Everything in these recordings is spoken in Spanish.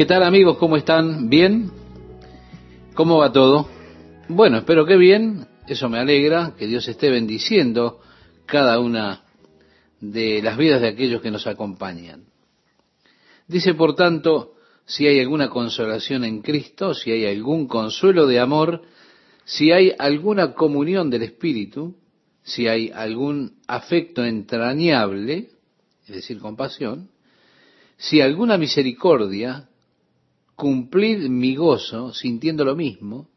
¿Qué tal amigos? ¿Cómo están? ¿Bien? ¿Cómo va todo? Bueno, espero que bien, eso me alegra, que Dios esté bendiciendo cada una de las vidas de aquellos que nos acompañan. Dice, por tanto, si hay alguna consolación en Cristo, si hay algún consuelo de amor, si hay alguna comunión del Espíritu, si hay algún afecto entrañable, es decir, compasión, si alguna misericordia, cumplid mi gozo sintiendo lo mismo,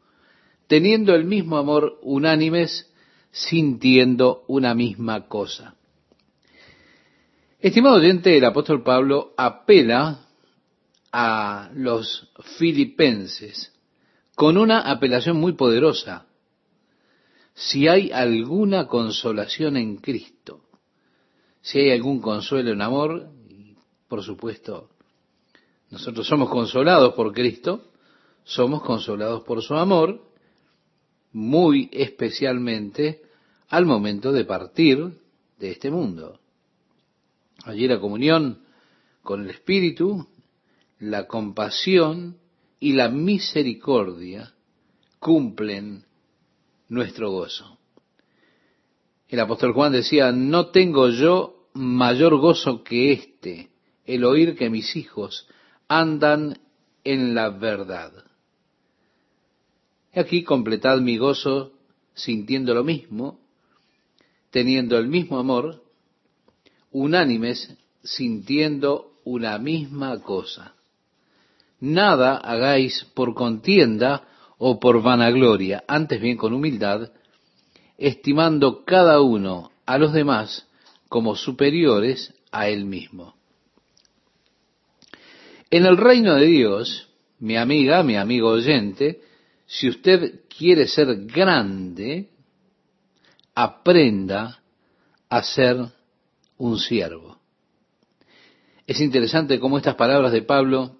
teniendo el mismo amor unánimes, sintiendo una misma cosa. Estimado oyente, el apóstol Pablo apela a los filipenses con una apelación muy poderosa. Si hay alguna consolación en Cristo, si hay algún consuelo en amor, por supuesto, nosotros somos consolados por Cristo, somos consolados por su amor, muy especialmente al momento de partir de este mundo. Allí la comunión con el Espíritu, la compasión y la misericordia cumplen nuestro gozo. El apóstol Juan decía, no tengo yo mayor gozo que este, el oír que mis hijos andan en la verdad. Y aquí completad mi gozo sintiendo lo mismo, teniendo el mismo amor, unánimes sintiendo una misma cosa. Nada hagáis por contienda o por vanagloria, antes bien con humildad, estimando cada uno a los demás como superiores a él mismo. En el reino de Dios, mi amiga, mi amigo oyente, si usted quiere ser grande, aprenda a ser un siervo. Es interesante cómo estas palabras de Pablo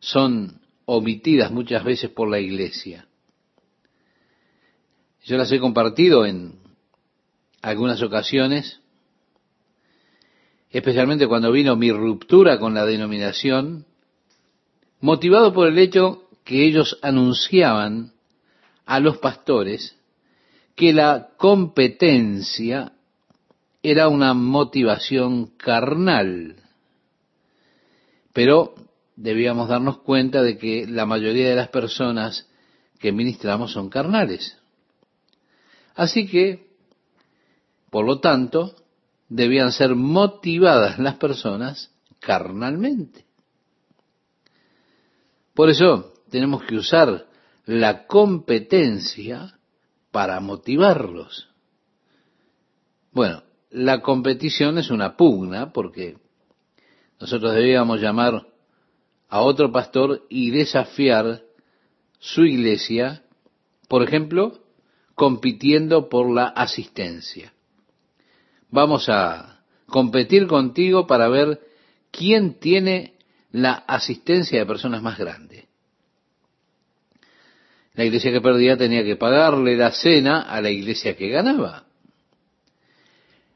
son omitidas muchas veces por la iglesia. Yo las he compartido en algunas ocasiones, especialmente cuando vino mi ruptura con la denominación, motivado por el hecho que ellos anunciaban a los pastores que la competencia era una motivación carnal. Pero debíamos darnos cuenta de que la mayoría de las personas que ministramos son carnales. Así que, por lo tanto, debían ser motivadas las personas carnalmente. Por eso tenemos que usar la competencia para motivarlos. Bueno, la competición es una pugna porque nosotros debíamos llamar a otro pastor y desafiar su iglesia, por ejemplo, compitiendo por la asistencia. Vamos a competir contigo para ver quién tiene la asistencia de personas más grandes. La iglesia que perdía tenía que pagarle la cena a la iglesia que ganaba.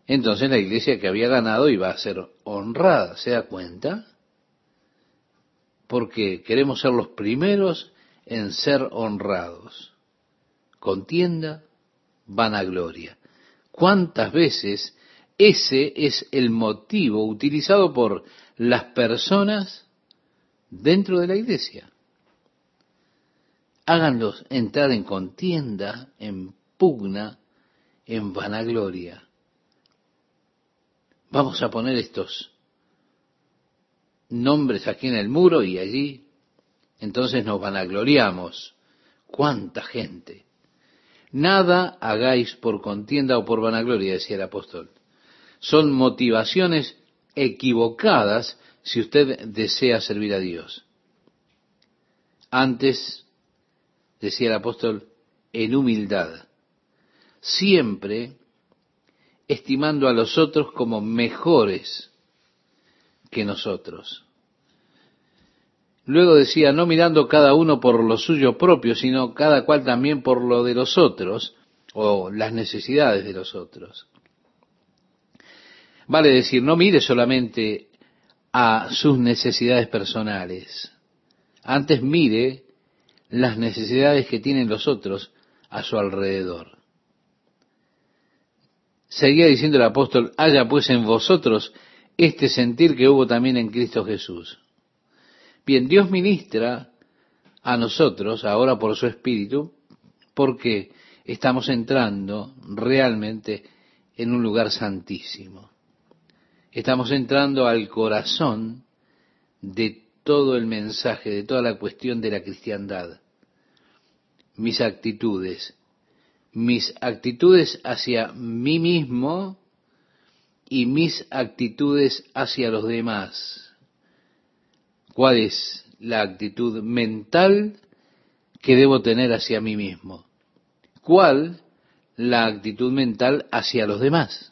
Entonces la iglesia que había ganado iba a ser honrada, ¿se da cuenta? Porque queremos ser los primeros en ser honrados. Contienda, vanagloria. ¿Cuántas veces ese es el motivo utilizado por las personas dentro de la iglesia? Háganlos entrar en contienda, en pugna, en vanagloria. Vamos a poner estos nombres aquí en el muro y allí, entonces nos vanagloriamos. ¿Cuánta gente? Nada hagáis por contienda o por vanagloria, decía el apóstol. Son motivaciones equivocadas si usted desea servir a Dios. Antes, decía el apóstol, en humildad, siempre estimando a los otros como mejores que nosotros. Luego decía, no mirando cada uno por lo suyo propio, sino cada cual también por lo de los otros o las necesidades de los otros. Vale decir, no mire solamente a sus necesidades personales, Antes mire las necesidades que tienen los otros a su alrededor. Seguía diciendo el apóstol, haya pues en vosotros este sentir que hubo también en Cristo Jesús. Bien, Dios ministra a nosotros ahora por su Espíritu porque estamos entrando realmente en un lugar santísimo. Estamos entrando al corazón de todo el mensaje, de toda la cuestión de la cristiandad. Mis actitudes, mis actitudes hacia mí mismo y mis actitudes hacia los demás. ¿Cuál es la actitud mental que debo tener hacia mí mismo? ¿Cuál la actitud mental hacia los demás?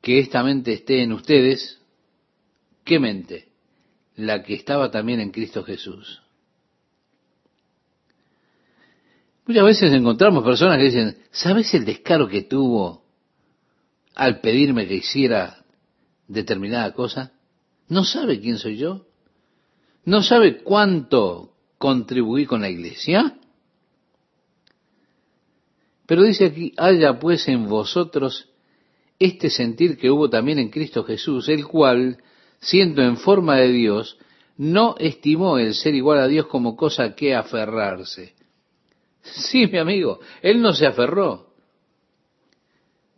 Que esta mente esté en ustedes. ¿Qué mente? La que estaba también en Cristo Jesús. Muchas veces encontramos personas que dicen, ¿sabes el descaro que tuvo al pedirme que hiciera determinada cosa? ¿No sabe quién soy yo? ¿No sabe cuánto contribuí con la iglesia? Pero dice aquí, haya pues en vosotros este sentir que hubo también en Cristo Jesús, el cual, siendo en forma de Dios, no estimó el ser igual a Dios como cosa que aferrarse. Sí, mi amigo, él no se aferró,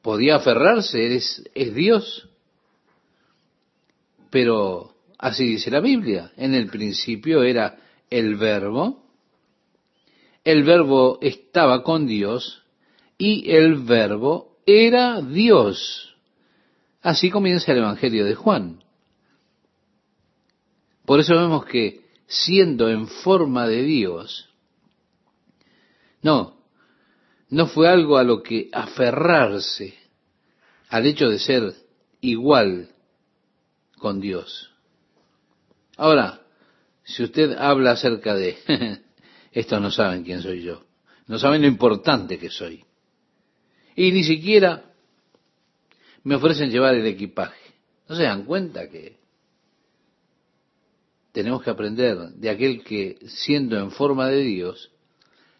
podía aferrarse, es, Dios. Pero así dice la Biblia, en el principio era el verbo, el verbo estaba con Dios y el verbo era Dios. Así comienza el Evangelio de Juan. Por eso vemos que siendo en forma de Dios, no, no fue algo a lo que aferrarse, al hecho de ser igual con Dios. Ahora, si usted habla acerca de, estos no saben quién soy yo, no saben lo importante que soy, y ni siquiera me ofrecen llevar el equipaje, ¿no se dan cuenta que tenemos que aprender de aquel que, siendo en forma de Dios,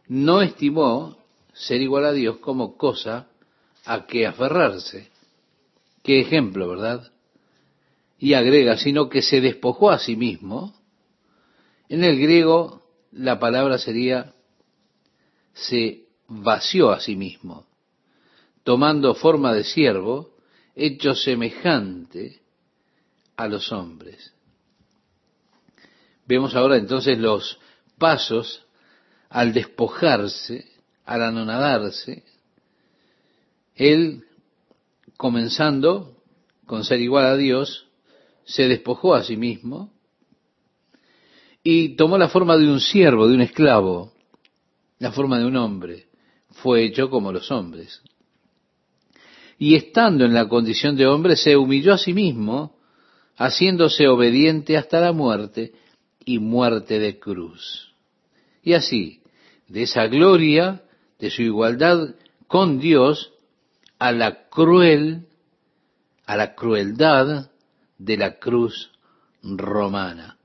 no estimó ser igual a Dios como cosa a que aferrarse. Qué ejemplo, ¿verdad? Y agrega, sino que se despojó a sí mismo. En el griego la palabra sería se vació a sí mismo, tomando forma de siervo, hecho semejante a los hombres. Vemos ahora entonces los pasos al despojarse al anonadarse, él, comenzando con ser igual a Dios, se despojó a sí mismo y tomó la forma de un siervo, de un esclavo, la forma de un hombre. Fue hecho como los hombres. Y estando en la condición de hombre, se humilló a sí mismo, haciéndose obediente hasta la muerte y muerte de cruz. Y así, de esa gloria, de su igualdad con Dios a la cruel, a la crueldad de la cruz romana.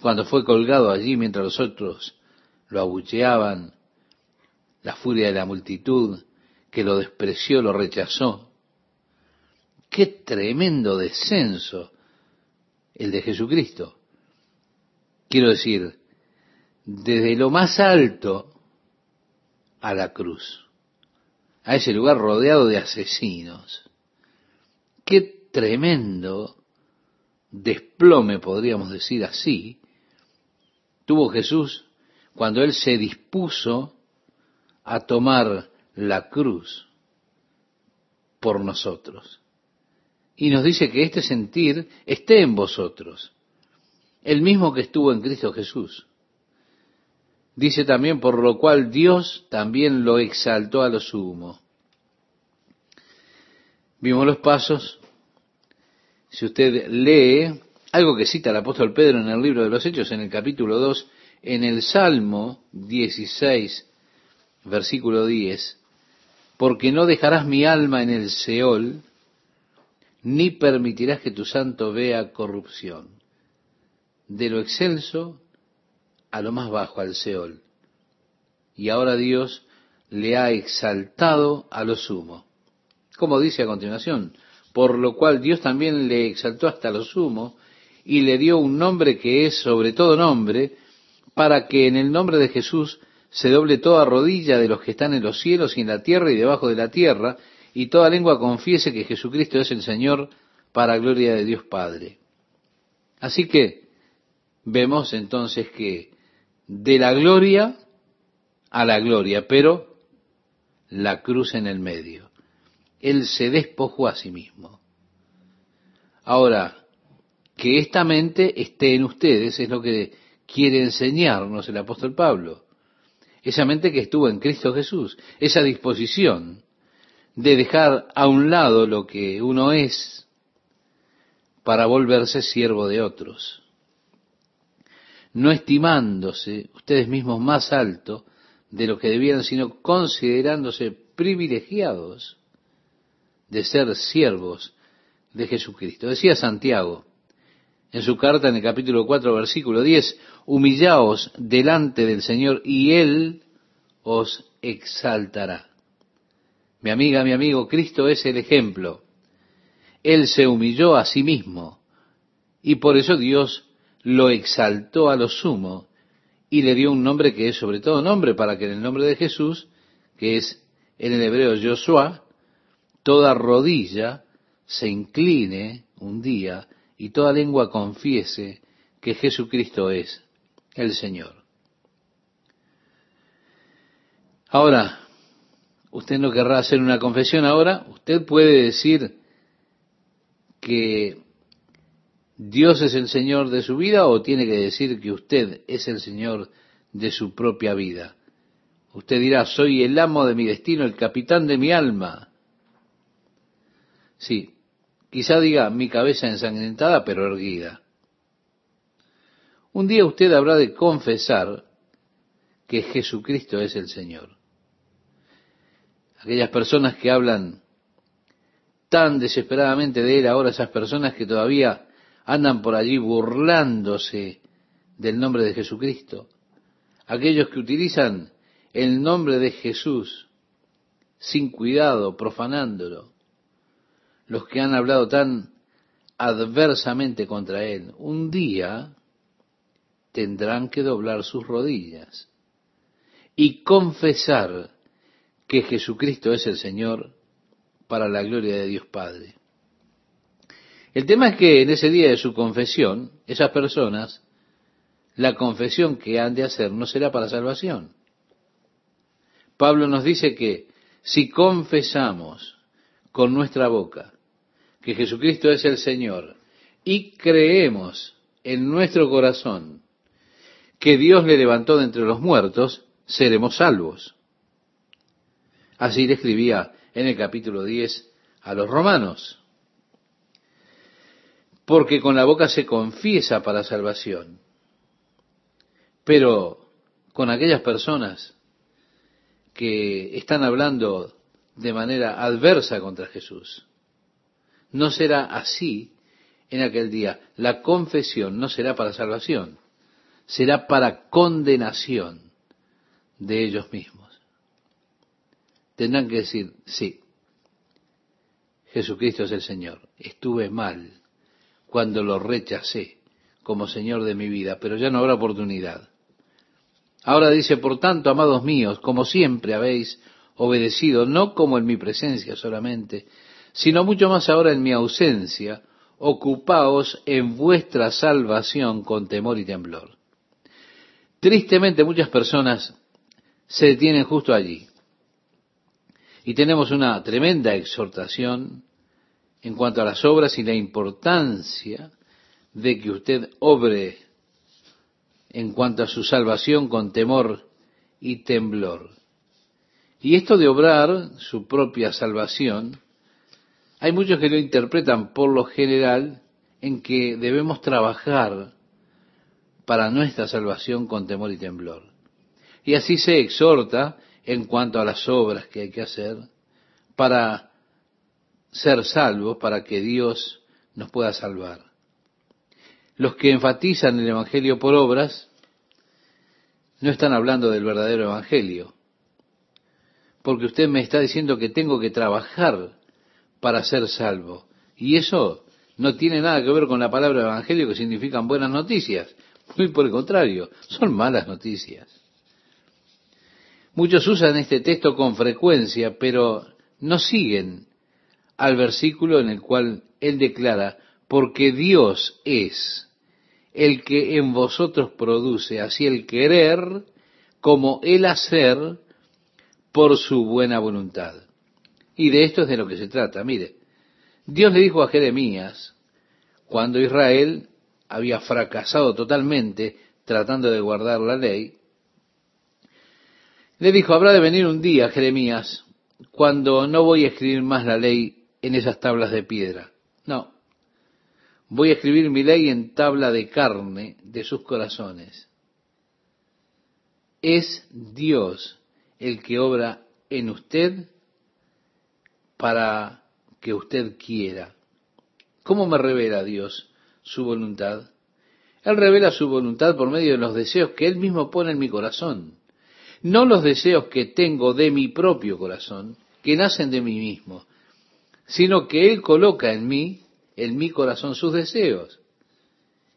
Cuando fue colgado allí mientras los otros lo abucheaban, la furia de la multitud que lo despreció, lo rechazó. Qué tremendo descenso el de Jesucristo. Quiero decir, desde lo más alto a la cruz, a ese lugar rodeado de asesinos. Qué tremendo desplome, podríamos decir así, tuvo Jesús cuando Él se dispuso a tomar la cruz por nosotros. Y nos dice que este sentir esté en vosotros, el mismo que estuvo en Cristo Jesús. Dice también, por lo cual Dios también lo exaltó a lo sumo. Vimos los pasos. Si usted lee algo que cita el apóstol Pedro en el libro de los Hechos, en el capítulo 2, en el Salmo 16, versículo 10, porque no dejarás mi alma en el Seol, ni permitirás que tu santo vea corrupción. de lo excelso a lo más bajo, al Seol. Y ahora Dios le ha exaltado a lo sumo. Como dice a continuación, por lo cual Dios también le exaltó hasta lo sumo y le dio un nombre que es sobre todo nombre, para que en el nombre de Jesús se doble toda rodilla de los que están en los cielos y en la tierra y debajo de la tierra, y toda lengua confiese que Jesucristo es el Señor para gloria de Dios Padre. Así que vemos entonces que de la gloria a la gloria, pero la cruz en el medio. Él se despojó a sí mismo. Ahora, que esta mente esté en ustedes es lo que quiere enseñarnos el apóstol Pablo. Esa mente que estuvo en Cristo Jesús, esa disposición de dejar a un lado lo que uno es para volverse siervo de otros. No estimándose ustedes mismos más alto de lo que debieran, sino considerándose privilegiados de ser siervos de Jesucristo. Decía Santiago en su carta en el capítulo 4, versículo 10, humillaos delante del Señor y Él os exaltará. Mi amiga, mi amigo, Cristo es el ejemplo. Él se humilló a sí mismo y por eso Dios lo exaltó a lo sumo y le dio un nombre que es sobre todo nombre para que en el nombre de Jesús, que es en el hebreo Joshua, toda rodilla se incline un día y toda lengua confiese que Jesucristo es el Señor. Ahora, usted no querrá hacer una confesión ahora, usted puede decir que Dios es el Señor de su vida o tiene que decir que usted es el Señor de su propia vida. Usted dirá, soy el amo de mi destino, el capitán de mi alma. Sí, quizá diga mi cabeza ensangrentada pero erguida. Un día usted habrá de confesar que Jesucristo es el Señor aquellas personas que hablan tan desesperadamente de Él, ahora esas personas que todavía andan por allí burlándose del nombre de Jesucristo, aquellos que utilizan el nombre de Jesús sin cuidado, profanándolo, los que han hablado tan adversamente contra Él, un día tendrán que doblar sus rodillas y confesar que Jesucristo es el Señor para la gloria de Dios Padre. El tema es que en ese día de su confesión, esas personas, la confesión que han de hacer no será para salvación. Pablo nos dice que si confesamos con nuestra boca que Jesucristo es el Señor y creemos en nuestro corazón que Dios le levantó de entre los muertos, seremos salvos. Así le escribía en el capítulo 10 a los romanos. Porque con la boca se confiesa para salvación. Pero con aquellas personas que están hablando de manera adversa contra Jesús, no será así en aquel día. La confesión no será para salvación, será para condenación de ellos mismos tendrán que decir, sí, Jesucristo es el Señor. Estuve mal cuando lo rechacé como Señor de mi vida, pero ya no habrá oportunidad. Ahora dice, por tanto, amados míos, como siempre habéis obedecido, no como en mi presencia solamente, sino mucho más ahora en mi ausencia, ocupaos en vuestra salvación con temor y temblor. Tristemente muchas personas se detienen justo allí. Y tenemos una tremenda exhortación en cuanto a las obras y la importancia de que usted obre en cuanto a su salvación con temor y temblor. Y esto de obrar su propia salvación, hay muchos que lo interpretan por lo general en que debemos trabajar para nuestra salvación con temor y temblor. Y así se exhorta en cuanto a las obras que hay que hacer para ser salvos, para que Dios nos pueda salvar. Los que enfatizan el Evangelio por obras no están hablando del verdadero Evangelio, porque usted me está diciendo que tengo que trabajar para ser salvo. Y eso no tiene nada que ver con la palabra Evangelio que significan buenas noticias. Muy por el contrario, son malas noticias. Muchos usan este texto con frecuencia, pero no siguen al versículo en el cual él declara, porque Dios es el que en vosotros produce así el querer como el hacer por su buena voluntad. Y de esto es de lo que se trata. Mire, Dios le dijo a Jeremías, cuando Israel había fracasado totalmente tratando de guardar la ley, le dijo, habrá de venir un día, Jeremías, cuando no voy a escribir más la ley en esas tablas de piedra. No, voy a escribir mi ley en tabla de carne de sus corazones. Es Dios el que obra en usted para que usted quiera. ¿Cómo me revela Dios su voluntad? Él revela su voluntad por medio de los deseos que Él mismo pone en mi corazón. No los deseos que tengo de mi propio corazón, que nacen de mí mismo, sino que Él coloca en mí, en mi corazón, sus deseos.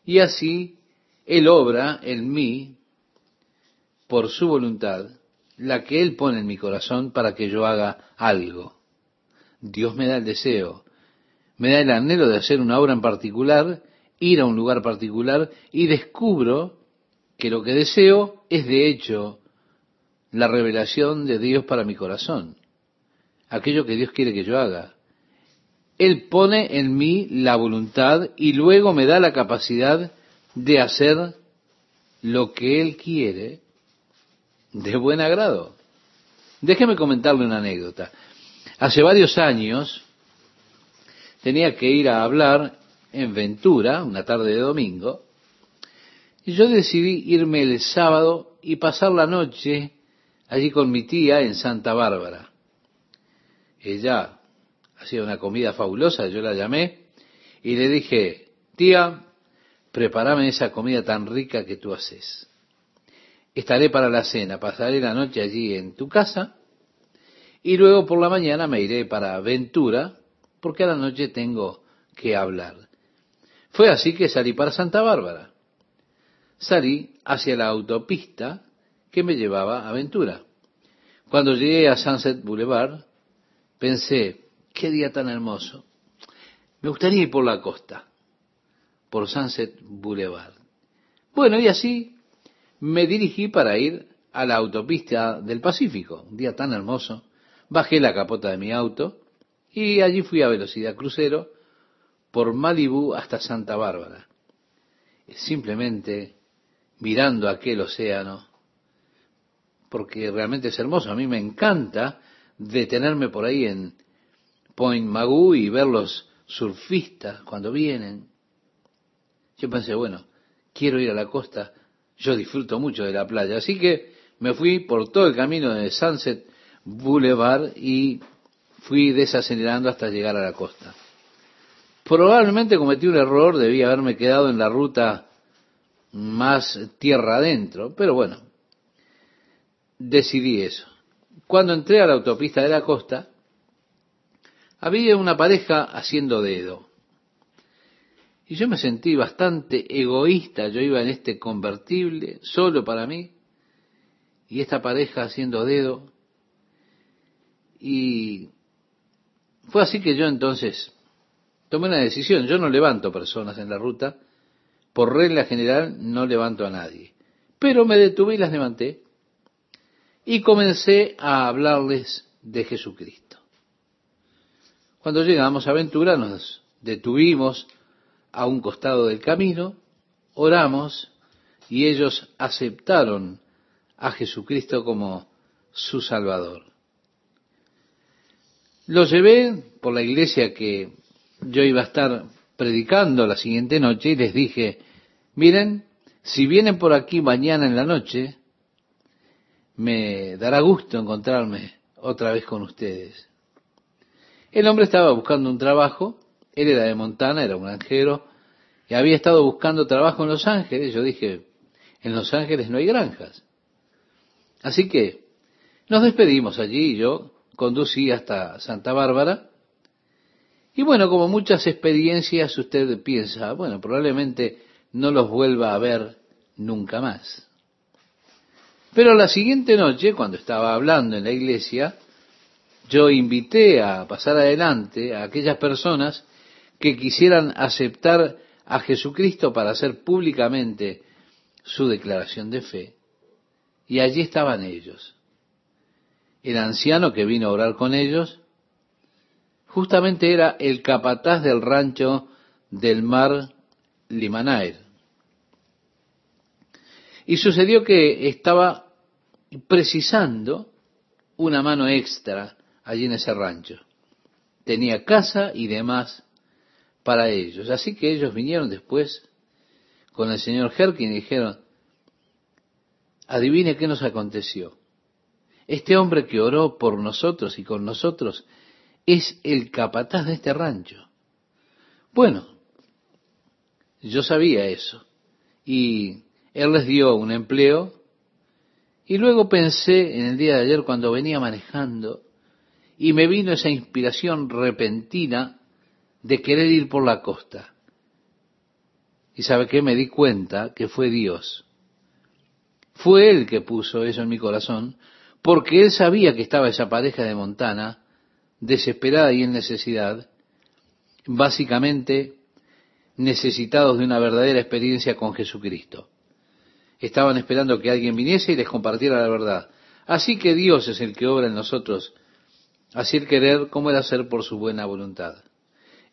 Y así Él obra en mí, por su voluntad, la que Él pone en mi corazón para que yo haga algo. Dios me da el deseo, me da el anhelo de hacer una obra en particular, ir a un lugar particular y descubro que lo que deseo es de hecho la revelación de Dios para mi corazón, aquello que Dios quiere que yo haga. Él pone en mí la voluntad y luego me da la capacidad de hacer lo que Él quiere de buen agrado. Déjeme comentarle una anécdota. Hace varios años tenía que ir a hablar en Ventura, una tarde de domingo, y yo decidí irme el sábado y pasar la noche allí con mi tía en Santa Bárbara. Ella hacía una comida fabulosa, yo la llamé y le dije, tía, prepárame esa comida tan rica que tú haces. Estaré para la cena, pasaré la noche allí en tu casa y luego por la mañana me iré para Ventura porque a la noche tengo que hablar. Fue así que salí para Santa Bárbara. Salí hacia la autopista que me llevaba a Ventura. Cuando llegué a Sunset Boulevard, pensé, qué día tan hermoso. Me gustaría ir por la costa, por Sunset Boulevard. Bueno, y así me dirigí para ir a la autopista del Pacífico, un día tan hermoso. Bajé la capota de mi auto y allí fui a velocidad crucero por Malibú hasta Santa Bárbara. Simplemente mirando aquel océano, porque realmente es hermoso. A mí me encanta detenerme por ahí en Point Magoo y ver los surfistas cuando vienen. Yo pensé, bueno, quiero ir a la costa, yo disfruto mucho de la playa. Así que me fui por todo el camino de Sunset Boulevard y fui desacelerando hasta llegar a la costa. Probablemente cometí un error, debía haberme quedado en la ruta más tierra adentro, pero bueno, decidí eso. Cuando entré a la autopista de la costa, había una pareja haciendo dedo. Y yo me sentí bastante egoísta, yo iba en este convertible, solo para mí, y esta pareja haciendo dedo. Y fue así que yo entonces tomé una decisión. Yo no levanto personas en la ruta. Por regla general no levanto a nadie. Pero me detuve y las levanté. Y comencé a hablarles de Jesucristo. Cuando llegamos a Ventura nos detuvimos a un costado del camino, oramos y ellos aceptaron a Jesucristo como su Salvador. Los llevé por la iglesia que yo iba a estar predicando la siguiente noche y les dije, miren, si vienen por aquí mañana en la noche, me dará gusto encontrarme otra vez con ustedes. El hombre estaba buscando un trabajo, él era de Montana, era un granjero, y había estado buscando trabajo en Los Ángeles. Yo dije, en Los Ángeles no hay granjas. Así que nos despedimos allí y yo conducí hasta Santa Bárbara. Y bueno, como muchas experiencias, usted piensa, bueno, probablemente no los vuelva a ver nunca más. Pero la siguiente noche, cuando estaba hablando en la iglesia, yo invité a pasar adelante a aquellas personas que quisieran aceptar a Jesucristo para hacer públicamente su declaración de fe. Y allí estaban ellos. El anciano que vino a orar con ellos, justamente era el capataz del rancho del mar Limanaer. Y sucedió que estaba precisando una mano extra allí en ese rancho. Tenía casa y demás para ellos. Así que ellos vinieron después con el señor Herkin y dijeron, adivine qué nos aconteció. Este hombre que oró por nosotros y con nosotros es el capataz de este rancho. Bueno, yo sabía eso. Y él les dio un empleo. Y luego pensé en el día de ayer cuando venía manejando y me vino esa inspiración repentina de querer ir por la costa. Y sabe qué, me di cuenta que fue Dios. Fue Él que puso eso en mi corazón, porque Él sabía que estaba esa pareja de Montana, desesperada y en necesidad, básicamente necesitados de una verdadera experiencia con Jesucristo. Estaban esperando que alguien viniese y les compartiera la verdad. Así que Dios es el que obra en nosotros, así el querer como el hacer por su buena voluntad.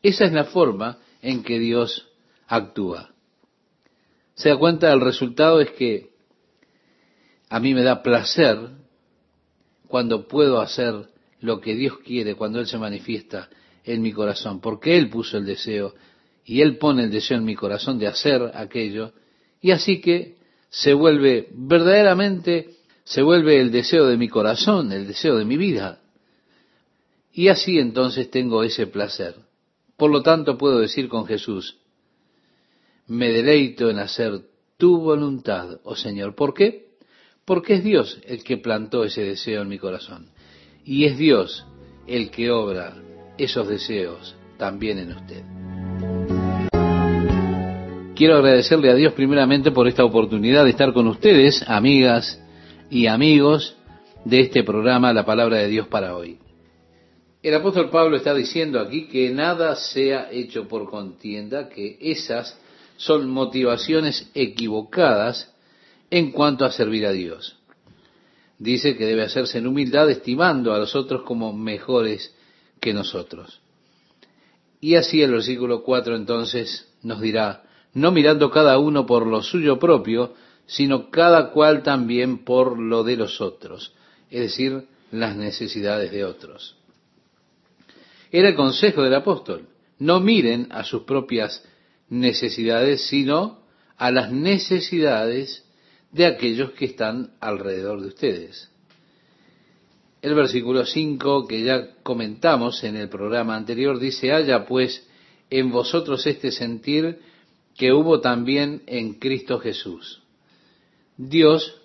Esa es la forma en que Dios actúa. Se da cuenta, el resultado es que a mí me da placer cuando puedo hacer lo que Dios quiere, cuando Él se manifiesta en mi corazón, porque Él puso el deseo y Él pone el deseo en mi corazón de hacer aquello, y así que se vuelve verdaderamente, se vuelve el deseo de mi corazón, el deseo de mi vida. Y así entonces tengo ese placer. Por lo tanto puedo decir con Jesús, me deleito en hacer tu voluntad, oh Señor. ¿Por qué? Porque es Dios el que plantó ese deseo en mi corazón. Y es Dios el que obra esos deseos también en usted. Quiero agradecerle a Dios primeramente por esta oportunidad de estar con ustedes, amigas y amigos de este programa La Palabra de Dios para hoy. El apóstol Pablo está diciendo aquí que nada sea hecho por contienda, que esas son motivaciones equivocadas en cuanto a servir a Dios. Dice que debe hacerse en humildad, estimando a los otros como mejores que nosotros. Y así el versículo 4 entonces nos dirá, no mirando cada uno por lo suyo propio, sino cada cual también por lo de los otros, es decir, las necesidades de otros. Era el consejo del apóstol. No miren a sus propias necesidades, sino a las necesidades de aquellos que están alrededor de ustedes. El versículo 5 que ya comentamos en el programa anterior dice, haya pues en vosotros este sentir que hubo también en Cristo Jesús. Dios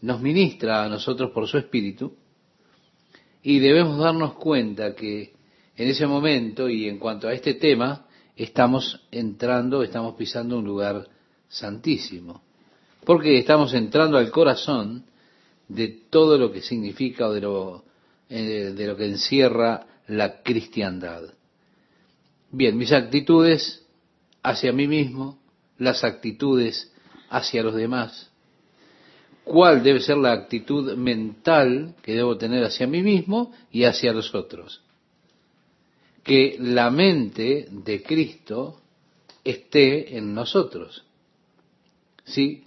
nos ministra a nosotros por su Espíritu y debemos darnos cuenta que en ese momento y en cuanto a este tema, estamos entrando, estamos pisando un lugar santísimo. Porque estamos entrando al corazón de todo lo que significa o de lo, eh, de lo que encierra la cristiandad. Bien, mis actitudes hacia mí mismo, las actitudes hacia los demás. ¿Cuál debe ser la actitud mental que debo tener hacia mí mismo y hacia los otros? que la mente de Cristo esté en nosotros. Sí,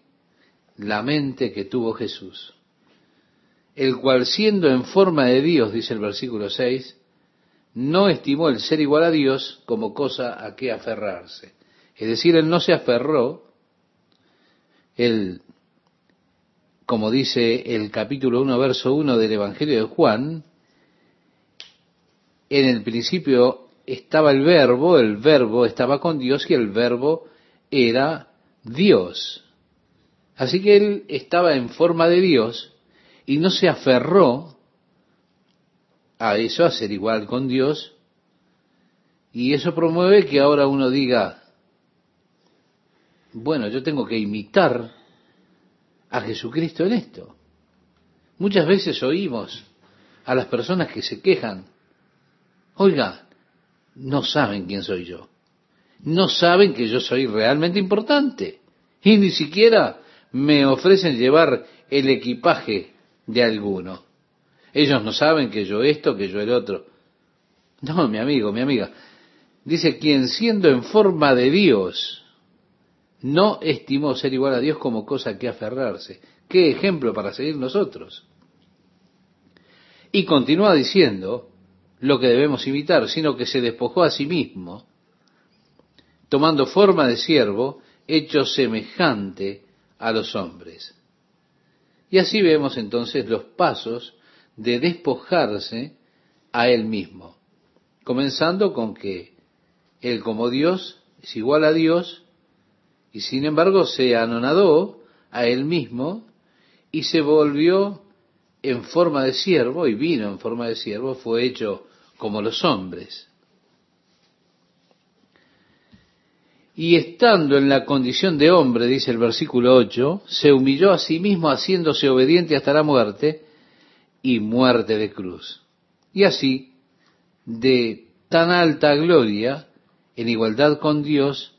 la mente que tuvo Jesús, el cual siendo en forma de Dios, dice el versículo 6, no estimó el ser igual a Dios como cosa a que aferrarse. Es decir, él no se aferró, él, como dice el capítulo 1, verso 1 del Evangelio de Juan, en el principio estaba el verbo, el verbo estaba con Dios y el verbo era Dios. Así que él estaba en forma de Dios y no se aferró a eso, a ser igual con Dios, y eso promueve que ahora uno diga, bueno, yo tengo que imitar a Jesucristo en esto. Muchas veces oímos a las personas que se quejan, oiga, no saben quién soy yo, no saben que yo soy realmente importante. Y ni siquiera me ofrecen llevar el equipaje de alguno. Ellos no saben que yo esto, que yo el otro. No, mi amigo, mi amiga. Dice, quien siendo en forma de Dios, no estimó ser igual a Dios como cosa que aferrarse. Qué ejemplo para seguir nosotros. Y continúa diciendo lo que debemos imitar, sino que se despojó a sí mismo, tomando forma de siervo, hecho semejante a los hombres. Y así vemos entonces los pasos de despojarse a él mismo, comenzando con que él como Dios es igual a Dios y sin embargo se anonadó a él mismo y se volvió en forma de siervo y vino en forma de siervo, fue hecho como los hombres. Y estando en la condición de hombre, dice el versículo 8, se humilló a sí mismo haciéndose obediente hasta la muerte y muerte de cruz. Y así, de tan alta gloria, en igualdad con Dios,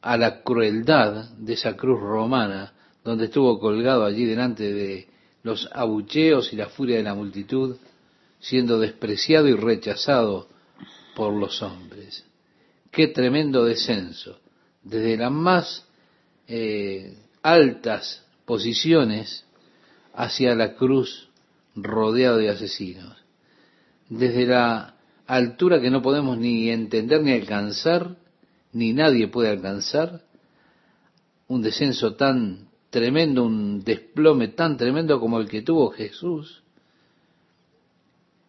a la crueldad de esa cruz romana, donde estuvo colgado allí delante de los abucheos y la furia de la multitud, siendo despreciado y rechazado por los hombres. Qué tremendo descenso. Desde las más eh, altas posiciones hacia la cruz rodeado de asesinos. Desde la altura que no podemos ni entender ni alcanzar, ni nadie puede alcanzar, un descenso tan tremendo, un desplome tan tremendo como el que tuvo Jesús,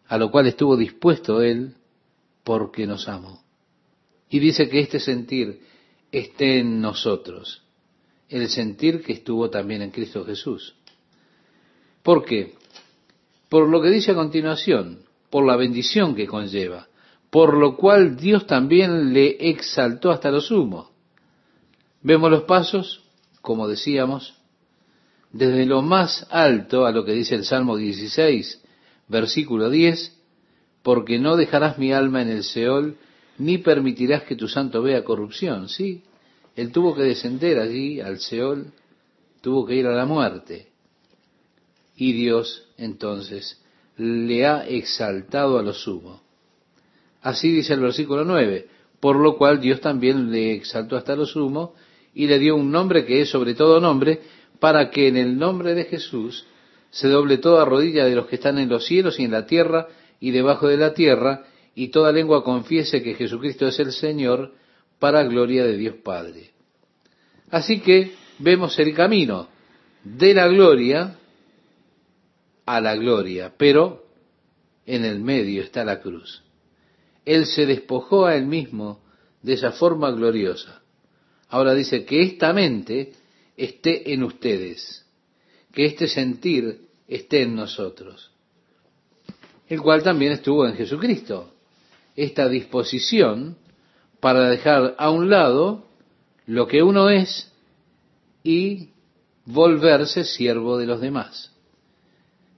a lo cual estuvo dispuesto Él porque nos amó. Y dice que este sentir esté en nosotros, el sentir que estuvo también en Cristo Jesús. ¿Por qué? Por lo que dice a continuación, por la bendición que conlleva, por lo cual Dios también le exaltó hasta lo sumo. Vemos los pasos, como decíamos, desde lo más alto a lo que dice el Salmo 16, versículo 10, porque no dejarás mi alma en el Seol, ni permitirás que tu santo vea corrupción. Sí, él tuvo que descender allí al Seol, tuvo que ir a la muerte. Y Dios entonces le ha exaltado a lo sumo. Así dice el versículo 9, por lo cual Dios también le exaltó hasta lo sumo y le dio un nombre que es sobre todo nombre, para que en el nombre de Jesús se doble toda rodilla de los que están en los cielos y en la tierra y debajo de la tierra, y toda lengua confiese que Jesucristo es el Señor, para gloria de Dios Padre. Así que vemos el camino de la gloria a la gloria, pero en el medio está la cruz. Él se despojó a él mismo de esa forma gloriosa. Ahora dice que esta mente esté en ustedes, que este sentir esté en nosotros, el cual también estuvo en Jesucristo. Esta disposición para dejar a un lado lo que uno es y volverse siervo de los demás,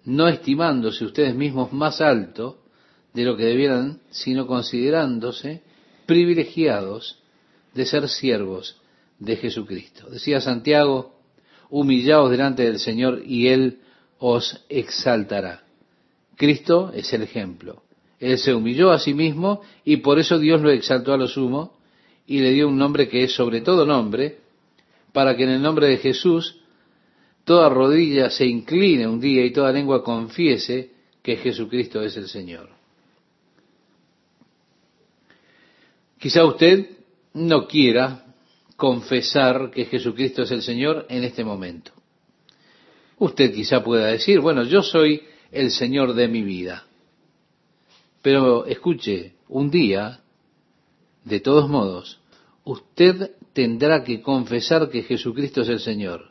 no estimándose ustedes mismos más alto de lo que debieran, sino considerándose privilegiados de ser siervos de Jesucristo. Decía Santiago, humillaos delante del Señor y Él os exaltará. Cristo es el ejemplo. Él se humilló a sí mismo y por eso Dios lo exaltó a lo sumo y le dio un nombre que es sobre todo nombre, para que en el nombre de Jesús toda rodilla se incline un día y toda lengua confiese que Jesucristo es el Señor. Quizá usted no quiera confesar que Jesucristo es el Señor en este momento. Usted quizá pueda decir, bueno, yo soy el Señor de mi vida. Pero escuche, un día, de todos modos, usted tendrá que confesar que Jesucristo es el Señor.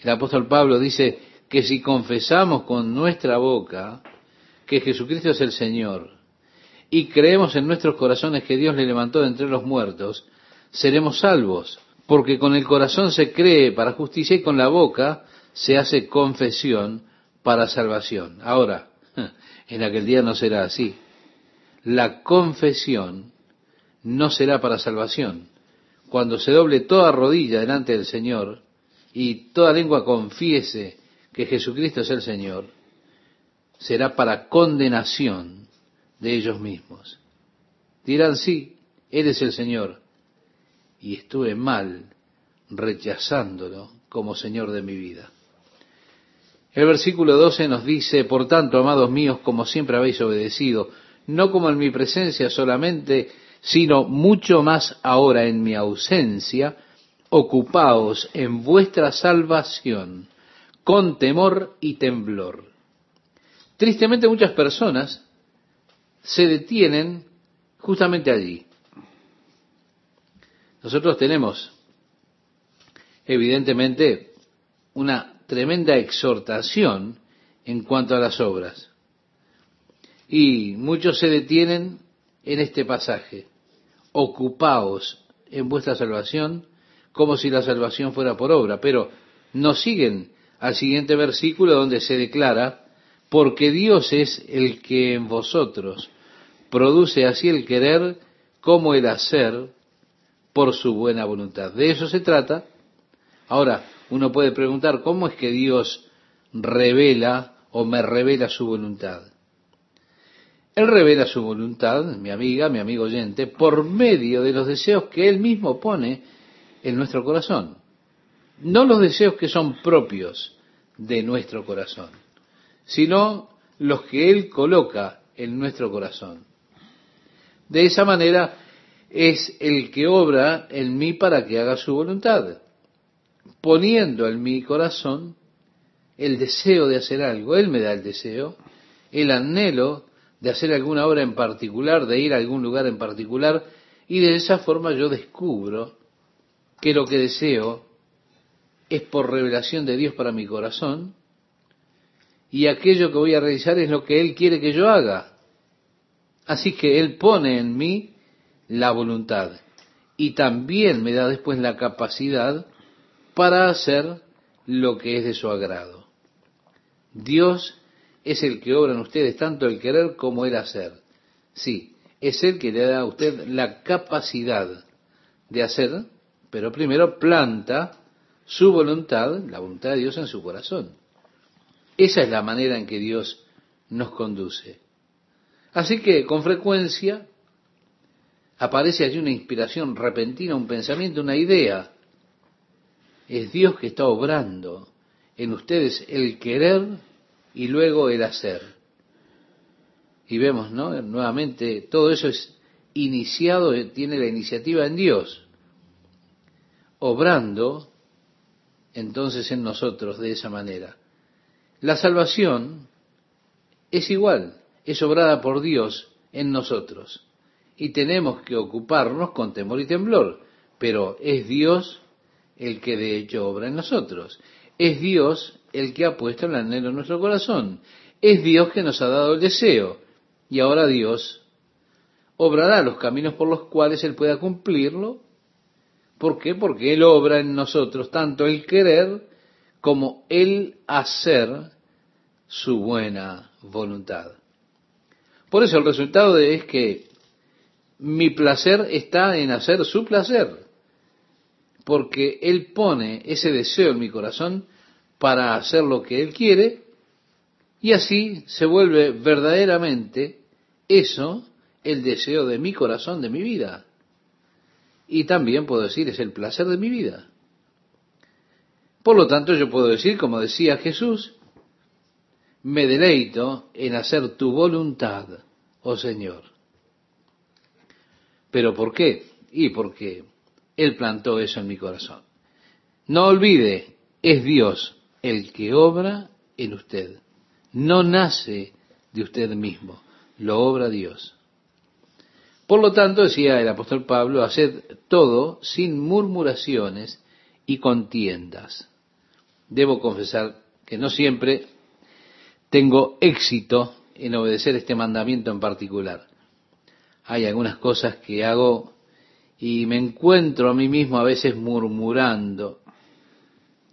El apóstol Pablo dice que si confesamos con nuestra boca que Jesucristo es el Señor y creemos en nuestros corazones que Dios le levantó de entre los muertos, seremos salvos, porque con el corazón se cree para justicia y con la boca se hace confesión para salvación. Ahora, en aquel día no será así. La confesión no será para salvación. Cuando se doble toda rodilla delante del Señor y toda lengua confiese que Jesucristo es el Señor, será para condenación de ellos mismos. Dirán, sí, Él es el Señor, y estuve mal rechazándolo como Señor de mi vida. El versículo 12 nos dice, por tanto, amados míos, como siempre habéis obedecido, no como en mi presencia solamente, sino mucho más ahora en mi ausencia, ocupaos en vuestra salvación con temor y temblor. Tristemente muchas personas se detienen justamente allí. Nosotros tenemos, evidentemente, una tremenda exhortación en cuanto a las obras. Y muchos se detienen en este pasaje. Ocupaos en vuestra salvación como si la salvación fuera por obra, pero no siguen al siguiente versículo donde se declara, porque Dios es el que en vosotros produce así el querer como el hacer por su buena voluntad. De eso se trata. Ahora, uno puede preguntar, ¿cómo es que Dios revela o me revela su voluntad? Él revela su voluntad, mi amiga, mi amigo oyente, por medio de los deseos que Él mismo pone en nuestro corazón. No los deseos que son propios de nuestro corazón, sino los que Él coloca en nuestro corazón. De esa manera es el que obra en mí para que haga su voluntad, poniendo en mi corazón el deseo de hacer algo. Él me da el deseo, el anhelo de hacer alguna obra en particular, de ir a algún lugar en particular, y de esa forma yo descubro que lo que deseo es por revelación de Dios para mi corazón, y aquello que voy a realizar es lo que Él quiere que yo haga. Así que Él pone en mí la voluntad y también me da después la capacidad para hacer lo que es de su agrado. Dios es el que obra en ustedes tanto el querer como el hacer. Sí, es el que le da a usted la capacidad de hacer, pero primero planta su voluntad, la voluntad de Dios en su corazón. Esa es la manera en que Dios nos conduce. Así que con frecuencia aparece allí una inspiración repentina, un pensamiento, una idea. Es Dios que está obrando en ustedes el querer y luego el hacer. Y vemos, ¿no? Nuevamente, todo eso es iniciado, tiene la iniciativa en Dios, obrando entonces en nosotros de esa manera. La salvación es igual, es obrada por Dios en nosotros. Y tenemos que ocuparnos con temor y temblor. Pero es Dios el que de hecho obra en nosotros. Es Dios el que ha puesto el anhelo en nuestro corazón. Es Dios que nos ha dado el deseo. Y ahora Dios obrará los caminos por los cuales Él pueda cumplirlo ¿Por qué? Porque Él obra en nosotros tanto el querer como el hacer su buena voluntad. Por eso el resultado es que mi placer está en hacer su placer, porque Él pone ese deseo en mi corazón para hacer lo que Él quiere, y así se vuelve verdaderamente eso el deseo de mi corazón, de mi vida y también puedo decir es el placer de mi vida. Por lo tanto, yo puedo decir, como decía Jesús, me deleito en hacer tu voluntad, oh Señor. ¿Pero por qué? Y porque Él plantó eso en mi corazón. No olvide, es Dios el que obra en usted. No nace de usted mismo, lo obra Dios. Por lo tanto, decía el apóstol Pablo, haced todo sin murmuraciones y contiendas. Debo confesar que no siempre tengo éxito en obedecer este mandamiento en particular. Hay algunas cosas que hago y me encuentro a mí mismo a veces murmurando.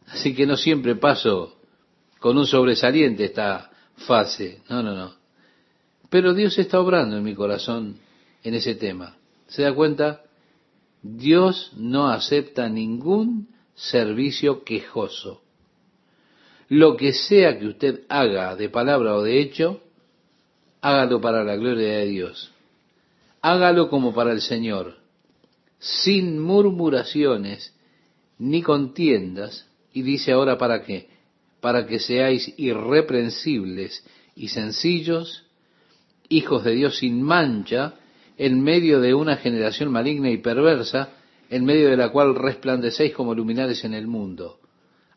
Así que no siempre paso con un sobresaliente esta fase. No, no, no. Pero Dios está obrando en mi corazón en ese tema. ¿Se da cuenta? Dios no acepta ningún servicio quejoso. Lo que sea que usted haga de palabra o de hecho, hágalo para la gloria de Dios. Hágalo como para el Señor, sin murmuraciones ni contiendas. Y dice ahora para qué? Para que seáis irreprensibles y sencillos, hijos de Dios sin mancha, en medio de una generación maligna y perversa, en medio de la cual resplandecéis como luminares en el mundo,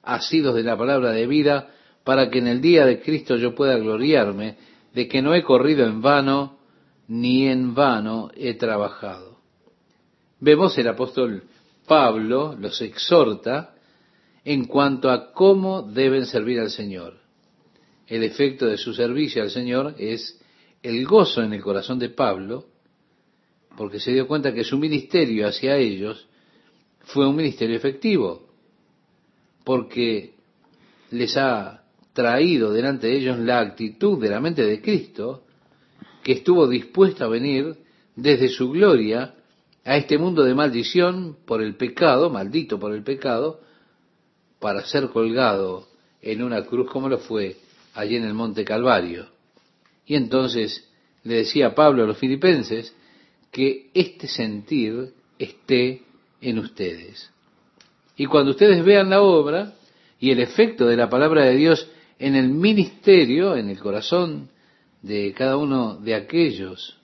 asidos de la palabra de vida, para que en el día de Cristo yo pueda gloriarme de que no he corrido en vano, ni en vano he trabajado. Vemos el apóstol Pablo los exhorta en cuanto a cómo deben servir al Señor. El efecto de su servicio al Señor es el gozo en el corazón de Pablo, porque se dio cuenta que su ministerio hacia ellos fue un ministerio efectivo, porque les ha traído delante de ellos la actitud de la mente de Cristo, que estuvo dispuesto a venir desde su gloria a este mundo de maldición por el pecado, maldito por el pecado, para ser colgado en una cruz como lo fue allí en el monte Calvario. Y entonces le decía Pablo a los filipenses, que este sentir esté en ustedes. Y cuando ustedes vean la obra y el efecto de la palabra de Dios en el ministerio, en el corazón de cada uno de aquellos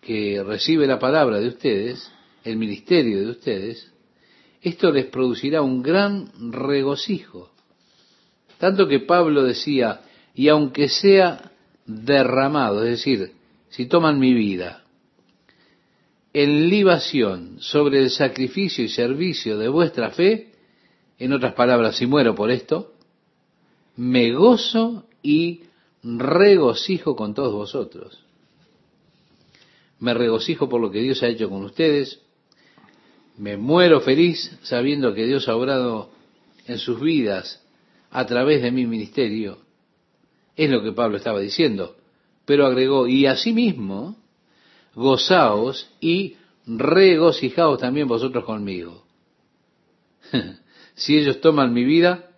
que recibe la palabra de ustedes, el ministerio de ustedes, esto les producirá un gran regocijo. Tanto que Pablo decía, y aunque sea derramado, es decir, si toman mi vida, en libación sobre el sacrificio y servicio de vuestra fe, en otras palabras, si muero por esto, me gozo y regocijo con todos vosotros. Me regocijo por lo que Dios ha hecho con ustedes, me muero feliz sabiendo que Dios ha obrado en sus vidas a través de mi ministerio. Es lo que Pablo estaba diciendo. Pero agregó, y asimismo, gozaos y regocijaos también vosotros conmigo. si ellos toman mi vida,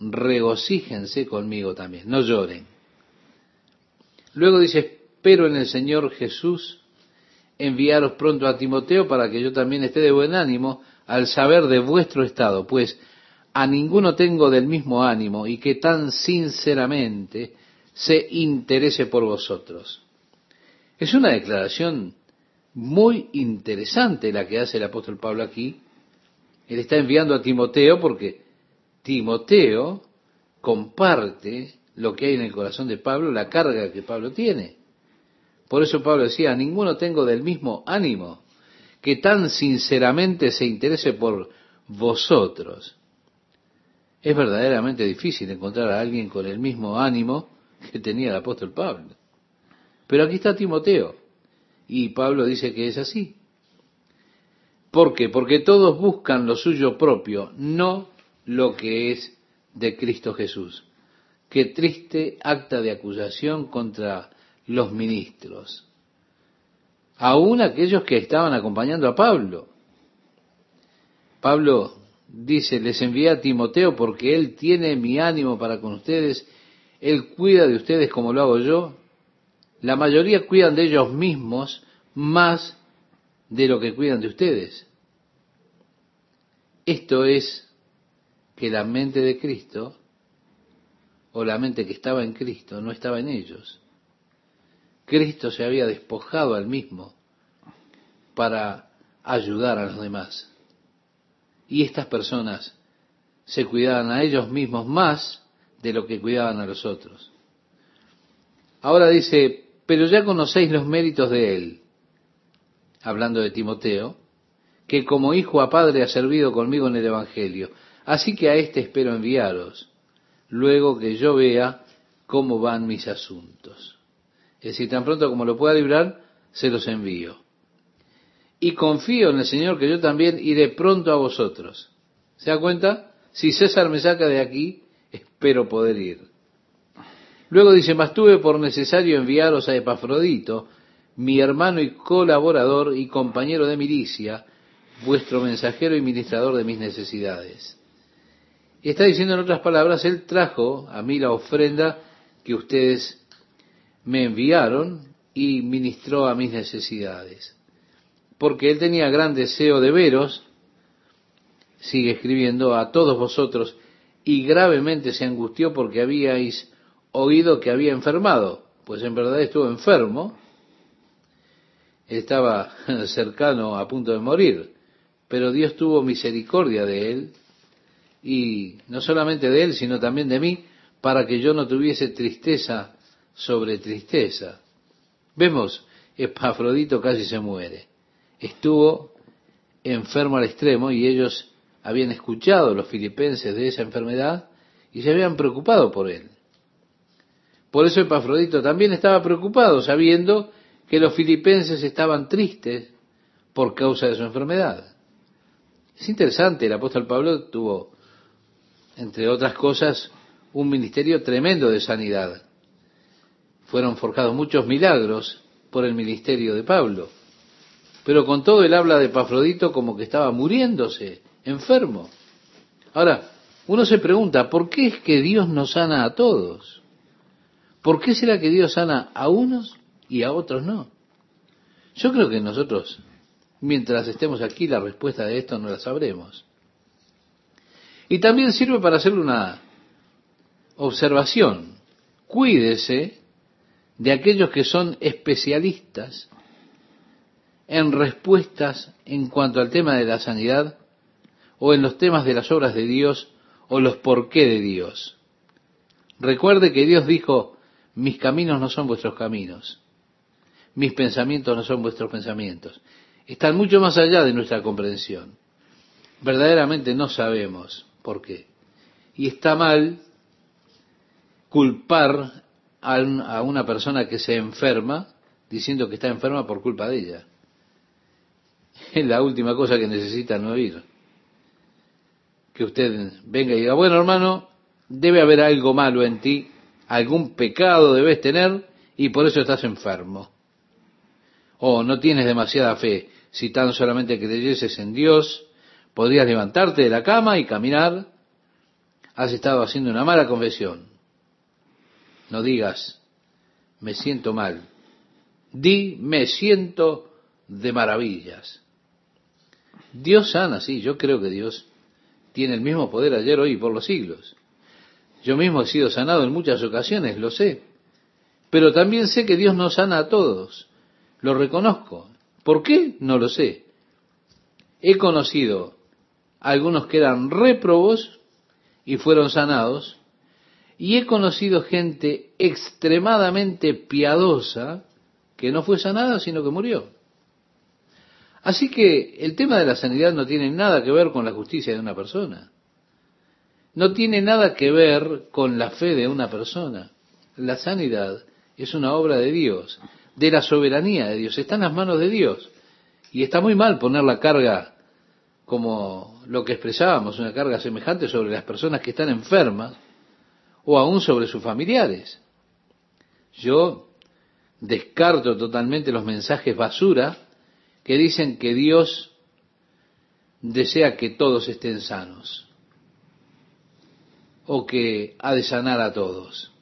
regocíjense conmigo también, no lloren. Luego dice, pero en el Señor Jesús enviaros pronto a Timoteo para que yo también esté de buen ánimo al saber de vuestro estado, pues a ninguno tengo del mismo ánimo y que tan sinceramente se interese por vosotros. Es una declaración muy interesante la que hace el apóstol Pablo aquí. Él está enviando a Timoteo porque Timoteo comparte lo que hay en el corazón de Pablo, la carga que Pablo tiene. Por eso Pablo decía, ninguno tengo del mismo ánimo, que tan sinceramente se interese por vosotros. Es verdaderamente difícil encontrar a alguien con el mismo ánimo que tenía el apóstol Pablo. Pero aquí está Timoteo. Y Pablo dice que es así. ¿Por qué? Porque todos buscan lo suyo propio, no lo que es de Cristo Jesús. Qué triste acta de acusación contra los ministros. Aún aquellos que estaban acompañando a Pablo. Pablo dice, les envía a Timoteo porque él tiene mi ánimo para con ustedes, él cuida de ustedes como lo hago yo, la mayoría cuidan de ellos mismos más de lo que cuidan de ustedes. Esto es que la mente de Cristo, o la mente que estaba en Cristo, no estaba en ellos. Cristo se había despojado al mismo para ayudar a los demás. Y estas personas se cuidaban a ellos mismos más de lo que cuidaban a los otros. Ahora dice, pero ya conocéis los méritos de él. hablando de Timoteo, que como hijo a padre ha servido conmigo en el Evangelio. Así que a éste espero enviaros, luego que yo vea cómo van mis asuntos. Es decir, tan pronto como lo pueda librar, se los envío. Y confío en el Señor que yo también iré pronto a vosotros. ¿Se da cuenta? Si César me saca de aquí, espero poder ir. Luego dice, mas tuve por necesario enviaros a Epafrodito, mi hermano y colaborador y compañero de milicia, vuestro mensajero y ministrador de mis necesidades. Está diciendo en otras palabras, Él trajo a mí la ofrenda que ustedes me enviaron y ministró a mis necesidades. Porque Él tenía gran deseo de veros, sigue escribiendo, a todos vosotros, y gravemente se angustió porque habíais oído que había enfermado, pues en verdad estuvo enfermo, estaba cercano a punto de morir, pero Dios tuvo misericordia de él, y no solamente de él, sino también de mí, para que yo no tuviese tristeza sobre tristeza. Vemos, Epafrodito casi se muere. Estuvo enfermo al extremo y ellos habían escuchado, los filipenses, de esa enfermedad y se habían preocupado por él. Por eso Epafrodito también estaba preocupado, sabiendo que los filipenses estaban tristes por causa de su enfermedad. Es interesante, el apóstol Pablo tuvo, entre otras cosas, un ministerio tremendo de sanidad. Fueron forjados muchos milagros por el ministerio de Pablo. Pero con todo él habla de Epafrodito como que estaba muriéndose, enfermo. Ahora, uno se pregunta, ¿por qué es que Dios nos sana a todos? ¿Por qué será que Dios sana a unos y a otros no? Yo creo que nosotros, mientras estemos aquí, la respuesta de esto no la sabremos. Y también sirve para hacer una observación. Cuídese de aquellos que son especialistas en respuestas en cuanto al tema de la sanidad o en los temas de las obras de Dios o los por qué de Dios. Recuerde que Dios dijo, mis caminos no son vuestros caminos, mis pensamientos no son vuestros pensamientos. Están mucho más allá de nuestra comprensión. Verdaderamente no sabemos por qué. Y está mal culpar a una persona que se enferma diciendo que está enferma por culpa de ella. Es la última cosa que necesitan oír. Que usted venga y diga, bueno hermano, debe haber algo malo en ti algún pecado debes tener y por eso estás enfermo. O no tienes demasiada fe. Si tan solamente creyeses en Dios, podrías levantarte de la cama y caminar. Has estado haciendo una mala confesión. No digas, me siento mal. Di, me siento de maravillas. Dios sana, sí, yo creo que Dios tiene el mismo poder ayer, hoy y por los siglos. Yo mismo he sido sanado en muchas ocasiones, lo sé. Pero también sé que Dios nos sana a todos. Lo reconozco. ¿Por qué? No lo sé. He conocido a algunos que eran réprobos y fueron sanados. Y he conocido gente extremadamente piadosa que no fue sanada, sino que murió. Así que el tema de la sanidad no tiene nada que ver con la justicia de una persona no tiene nada que ver con la fe de una persona. La sanidad es una obra de Dios, de la soberanía de Dios, está en las manos de Dios. Y está muy mal poner la carga como lo que expresábamos, una carga semejante sobre las personas que están enfermas o aún sobre sus familiares. Yo descarto totalmente los mensajes basura que dicen que Dios desea que todos estén sanos o que ha de sanar a todos.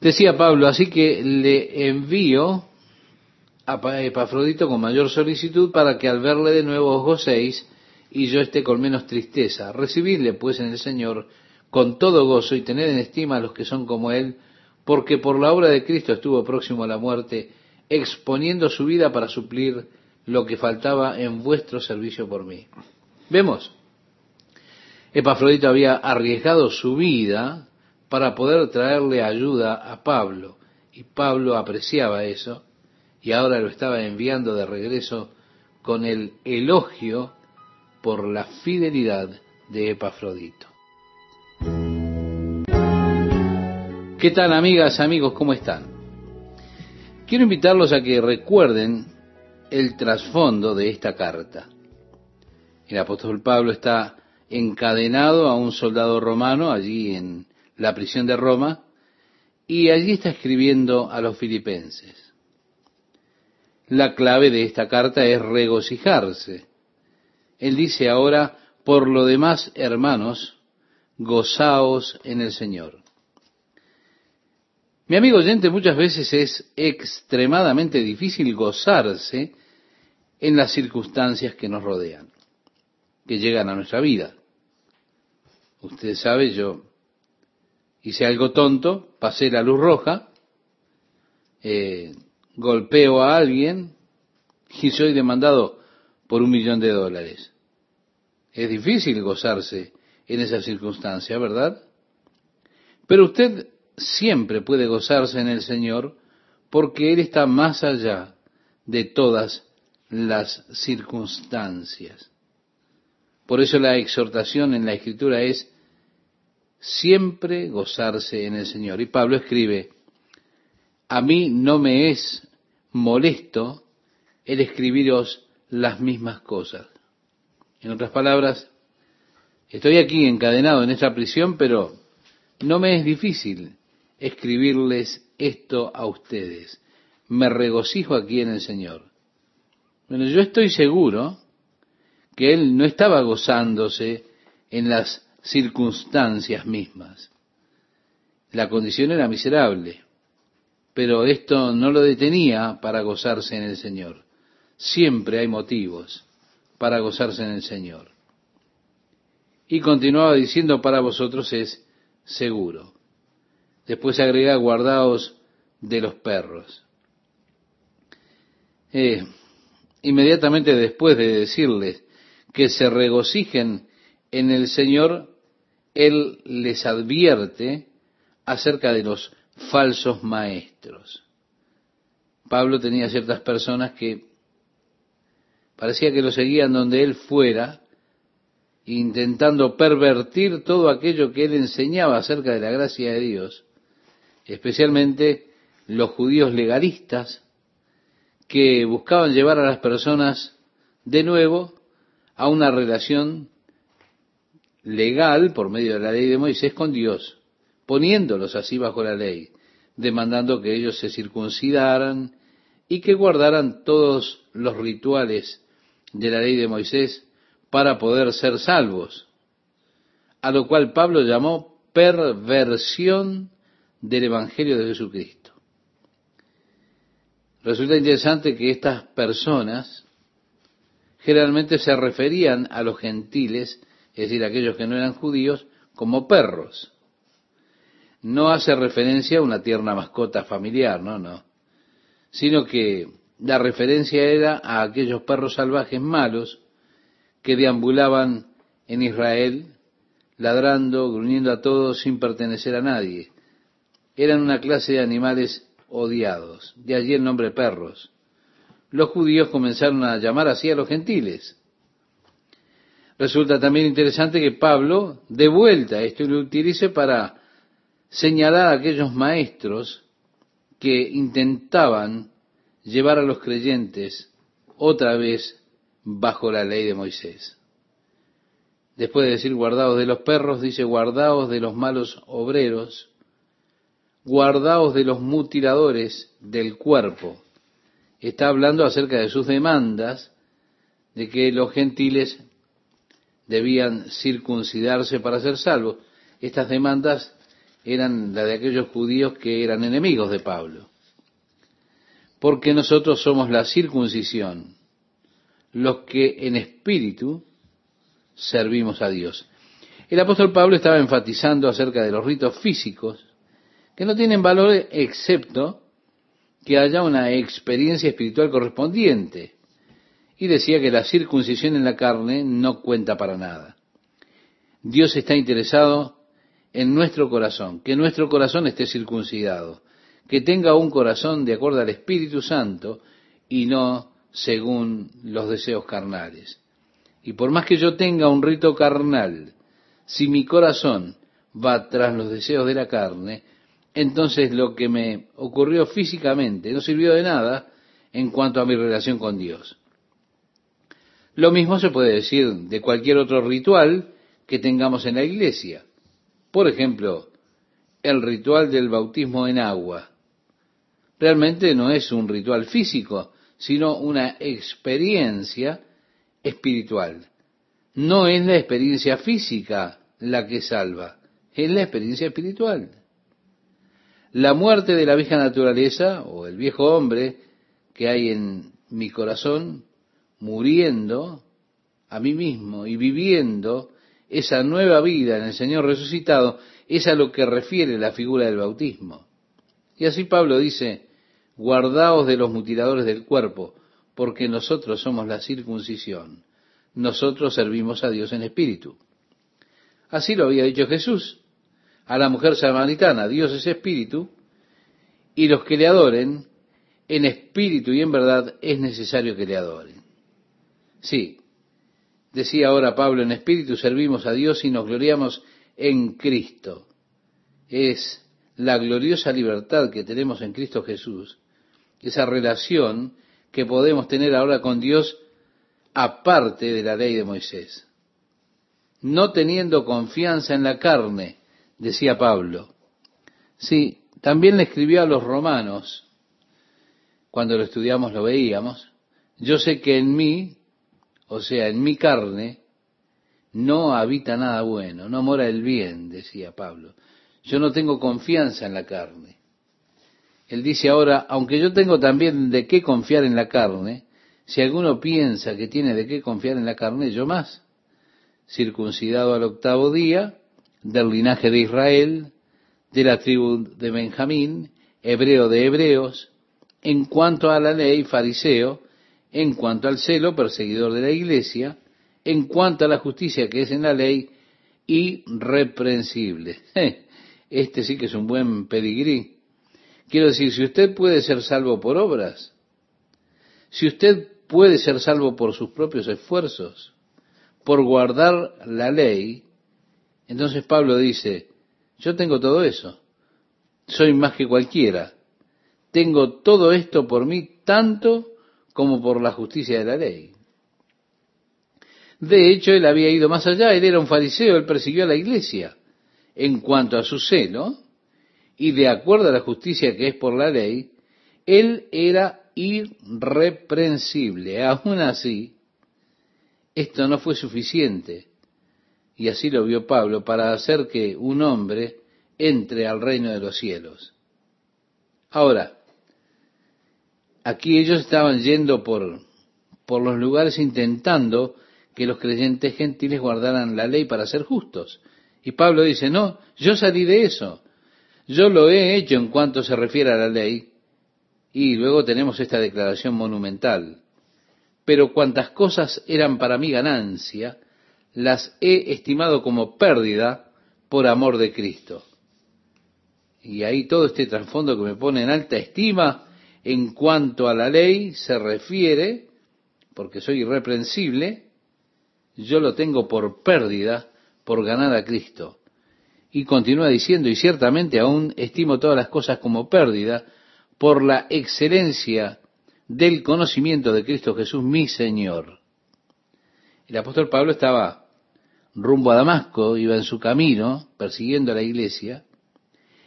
Decía Pablo, así que le envío a Epafrodito con mayor solicitud para que al verle de nuevo os gocéis y yo esté con menos tristeza. Recibidle pues en el Señor con todo gozo y tener en estima a los que son como Él, porque por la obra de Cristo estuvo próximo a la muerte, exponiendo su vida para suplir lo que faltaba en vuestro servicio por mí. Vemos, Epafrodito había arriesgado su vida para poder traerle ayuda a Pablo, y Pablo apreciaba eso, y ahora lo estaba enviando de regreso con el elogio por la fidelidad de Epafrodito. ¿Qué tal amigas, amigos? ¿Cómo están? Quiero invitarlos a que recuerden el trasfondo de esta carta. El apóstol Pablo está encadenado a un soldado romano allí en la prisión de Roma y allí está escribiendo a los filipenses. La clave de esta carta es regocijarse. Él dice ahora, por lo demás, hermanos, gozaos en el Señor. Mi amigo oyente, muchas veces es extremadamente difícil gozarse en las circunstancias que nos rodean, que llegan a nuestra vida. Usted sabe, yo hice algo tonto, pasé la luz roja, eh, golpeo a alguien y soy demandado por un millón de dólares. Es difícil gozarse en esa circunstancia, ¿verdad? Pero usted siempre puede gozarse en el Señor porque Él está más allá de todas las circunstancias. Por eso la exhortación en la Escritura es siempre gozarse en el Señor. Y Pablo escribe, a mí no me es molesto el escribiros las mismas cosas. En otras palabras, estoy aquí encadenado en esta prisión, pero no me es difícil escribirles esto a ustedes. Me regocijo aquí en el Señor. Bueno, yo estoy seguro que él no estaba gozándose en las circunstancias mismas. La condición era miserable, pero esto no lo detenía para gozarse en el Señor. Siempre hay motivos para gozarse en el Señor. Y continuaba diciendo, para vosotros es seguro. Después agrega, guardaos de los perros. Eh, inmediatamente después de decirles que se regocijen en el Señor, Él les advierte acerca de los falsos maestros. Pablo tenía ciertas personas que parecía que lo seguían donde él fuera, intentando pervertir todo aquello que él enseñaba acerca de la gracia de Dios especialmente los judíos legalistas que buscaban llevar a las personas de nuevo a una relación legal por medio de la ley de Moisés con Dios, poniéndolos así bajo la ley, demandando que ellos se circuncidaran y que guardaran todos los rituales de la ley de Moisés para poder ser salvos, a lo cual Pablo llamó perversión del Evangelio de Jesucristo. Resulta interesante que estas personas generalmente se referían a los gentiles, es decir, aquellos que no eran judíos, como perros. No hace referencia a una tierna mascota familiar, no, no, sino que la referencia era a aquellos perros salvajes malos que deambulaban en Israel, ladrando, gruñendo a todos sin pertenecer a nadie eran una clase de animales odiados, de allí el nombre perros. Los judíos comenzaron a llamar así a los gentiles. Resulta también interesante que Pablo, de vuelta, esto lo utilice para señalar a aquellos maestros que intentaban llevar a los creyentes otra vez bajo la ley de Moisés. Después de decir guardaos de los perros, dice guardaos de los malos obreros, guardaos de los mutiladores del cuerpo. Está hablando acerca de sus demandas, de que los gentiles debían circuncidarse para ser salvos. Estas demandas eran las de aquellos judíos que eran enemigos de Pablo. Porque nosotros somos la circuncisión, los que en espíritu servimos a Dios. El apóstol Pablo estaba enfatizando acerca de los ritos físicos que no tienen valor excepto que haya una experiencia espiritual correspondiente. Y decía que la circuncisión en la carne no cuenta para nada. Dios está interesado en nuestro corazón, que nuestro corazón esté circuncidado, que tenga un corazón de acuerdo al Espíritu Santo y no según los deseos carnales. Y por más que yo tenga un rito carnal, si mi corazón va tras los deseos de la carne, entonces lo que me ocurrió físicamente no sirvió de nada en cuanto a mi relación con Dios. Lo mismo se puede decir de cualquier otro ritual que tengamos en la iglesia. Por ejemplo, el ritual del bautismo en agua. Realmente no es un ritual físico, sino una experiencia espiritual. No es la experiencia física la que salva, es la experiencia espiritual. La muerte de la vieja naturaleza o el viejo hombre que hay en mi corazón, muriendo a mí mismo y viviendo esa nueva vida en el Señor resucitado, es a lo que refiere la figura del bautismo. Y así Pablo dice, guardaos de los mutiladores del cuerpo, porque nosotros somos la circuncisión, nosotros servimos a Dios en espíritu. Así lo había dicho Jesús a la mujer samaritana, Dios es espíritu, y los que le adoren, en espíritu y en verdad, es necesario que le adoren. Sí, decía ahora Pablo, en espíritu servimos a Dios y nos gloriamos en Cristo. Es la gloriosa libertad que tenemos en Cristo Jesús, esa relación que podemos tener ahora con Dios aparte de la ley de Moisés. No teniendo confianza en la carne, decía Pablo. Sí, también le escribió a los romanos, cuando lo estudiamos lo veíamos, yo sé que en mí, o sea, en mi carne, no habita nada bueno, no mora el bien, decía Pablo. Yo no tengo confianza en la carne. Él dice ahora, aunque yo tengo también de qué confiar en la carne, si alguno piensa que tiene de qué confiar en la carne, yo más, circuncidado al octavo día, del linaje de Israel, de la tribu de Benjamín, hebreo de hebreos, en cuanto a la ley, fariseo, en cuanto al celo, perseguidor de la iglesia, en cuanto a la justicia que es en la ley, irreprensible. Este sí que es un buen pedigrí. Quiero decir, si usted puede ser salvo por obras, si usted puede ser salvo por sus propios esfuerzos, por guardar la ley, entonces Pablo dice, yo tengo todo eso, soy más que cualquiera, tengo todo esto por mí tanto como por la justicia de la ley. De hecho, él había ido más allá, él era un fariseo, él persiguió a la iglesia. En cuanto a su celo, y de acuerdo a la justicia que es por la ley, él era irreprensible. Aún así, esto no fue suficiente, y así lo vio Pablo, para hacer que un hombre entre al reino de los cielos. Ahora, aquí ellos estaban yendo por, por los lugares intentando que los creyentes gentiles guardaran la ley para ser justos. Y Pablo dice, no, yo salí de eso. Yo lo he hecho en cuanto se refiere a la ley. Y luego tenemos esta declaración monumental. Pero cuantas cosas eran para mí ganancia, las he estimado como pérdida por amor de Cristo. Y ahí todo este trasfondo que me pone en alta estima en cuanto a la ley se refiere, porque soy irreprensible, yo lo tengo por pérdida por ganar a Cristo. Y continúa diciendo, y ciertamente aún estimo todas las cosas como pérdida por la excelencia del conocimiento de Cristo Jesús, mi Señor. El apóstol Pablo estaba rumbo a Damasco, iba en su camino persiguiendo a la iglesia.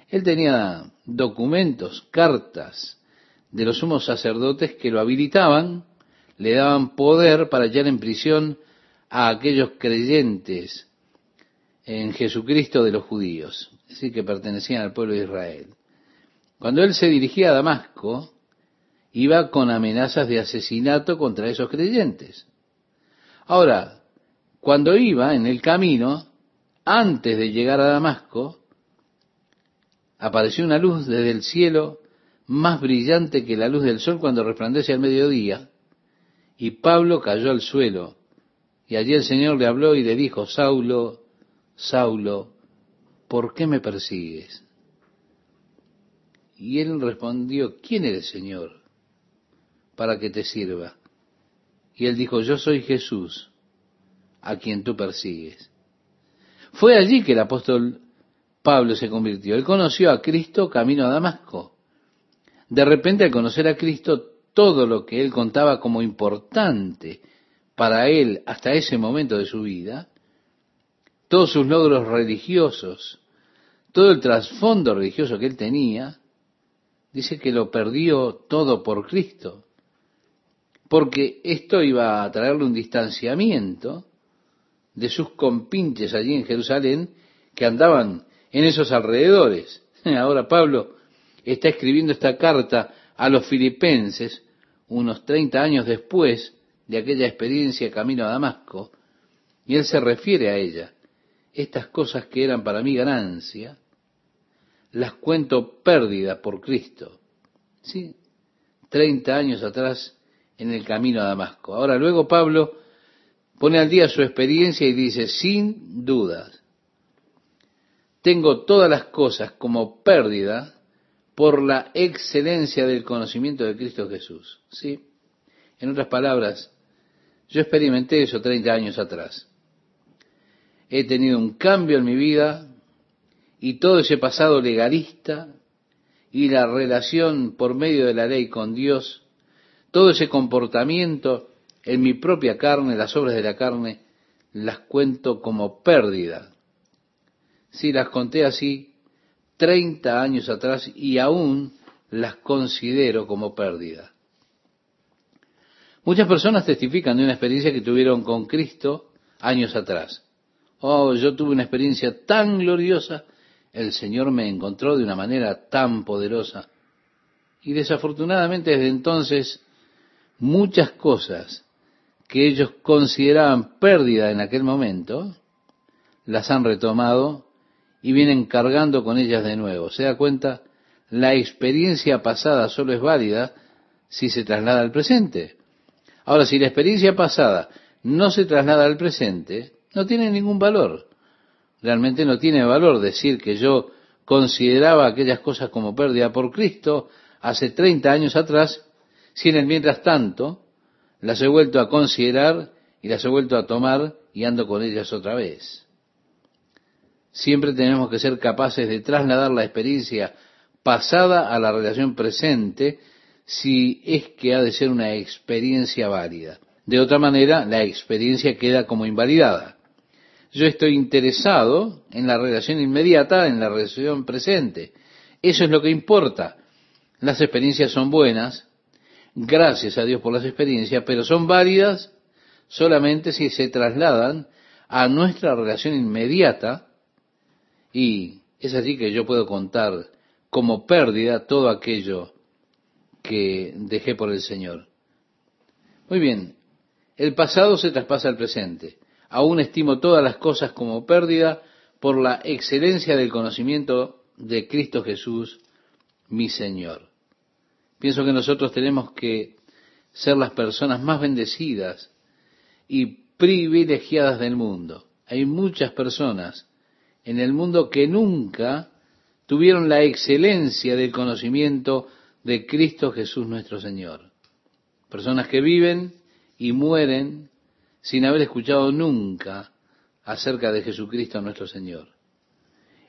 Él tenía documentos, cartas de los sumos sacerdotes que lo habilitaban, le daban poder para hallar en prisión a aquellos creyentes en Jesucristo de los judíos, es decir, que pertenecían al pueblo de Israel. Cuando él se dirigía a Damasco, iba con amenazas de asesinato contra esos creyentes. Ahora, cuando iba en el camino, antes de llegar a Damasco, apareció una luz desde el cielo más brillante que la luz del sol cuando resplandece al mediodía, y Pablo cayó al suelo y allí el Señor le habló y le dijo, Saulo, Saulo, ¿por qué me persigues? Y él respondió, ¿quién eres, Señor? para que te sirva? Y él dijo, yo soy Jesús, a quien tú persigues. Fue allí que el apóstol Pablo se convirtió. Él conoció a Cristo camino a Damasco. De repente al conocer a Cristo, todo lo que él contaba como importante para él hasta ese momento de su vida, todos sus logros religiosos, todo el trasfondo religioso que él tenía, dice que lo perdió todo por Cristo, porque esto iba a traerle un distanciamiento de sus compinches allí en Jerusalén que andaban en esos alrededores. Ahora Pablo está escribiendo esta carta a los filipenses unos 30 años después de aquella experiencia camino a Damasco, y él se refiere a ella. Estas cosas que eran para mí ganancia, las cuento pérdida por Cristo. Sí, 30 años atrás en el camino a Damasco. Ahora luego Pablo pone al día su experiencia y dice, sin dudas, tengo todas las cosas como pérdida por la excelencia del conocimiento de Cristo Jesús. ¿Sí? En otras palabras, yo experimenté eso 30 años atrás. He tenido un cambio en mi vida y todo ese pasado legalista y la relación por medio de la ley con Dios, todo ese comportamiento en mi propia carne, las obras de la carne, las cuento como pérdida Sí, las conté así 30 años atrás y aún las considero como pérdida. Muchas personas testifican de una experiencia que tuvieron con Cristo años atrás. Oh, yo tuve una experiencia tan gloriosa, el Señor me encontró de una manera tan poderosa. Y desafortunadamente desde entonces muchas cosas que ellos consideraban pérdida en aquel momento, las han retomado y vienen cargando con ellas de nuevo. ¿Se da cuenta? La experiencia pasada solo es válida si se traslada al presente. Ahora, si la experiencia pasada no se traslada al presente, no tiene ningún valor. Realmente no tiene valor decir que yo consideraba aquellas cosas como pérdida por Cristo hace 30 años atrás, si en el mientras tanto las he vuelto a considerar y las he vuelto a tomar y ando con ellas otra vez. Siempre tenemos que ser capaces de trasladar la experiencia pasada a la relación presente si es que ha de ser una experiencia válida. De otra manera, la experiencia queda como invalidada. Yo estoy interesado en la relación inmediata, en la relación presente. Eso es lo que importa. Las experiencias son buenas, gracias a Dios por las experiencias, pero son válidas solamente si se trasladan a nuestra relación inmediata y es así que yo puedo contar como pérdida todo aquello que dejé por el Señor. Muy bien, el pasado se traspasa al presente. Aún estimo todas las cosas como pérdida por la excelencia del conocimiento de Cristo Jesús, mi Señor. Pienso que nosotros tenemos que ser las personas más bendecidas y privilegiadas del mundo. Hay muchas personas en el mundo que nunca tuvieron la excelencia del conocimiento de Cristo Jesús nuestro Señor. Personas que viven y mueren sin haber escuchado nunca acerca de Jesucristo nuestro Señor.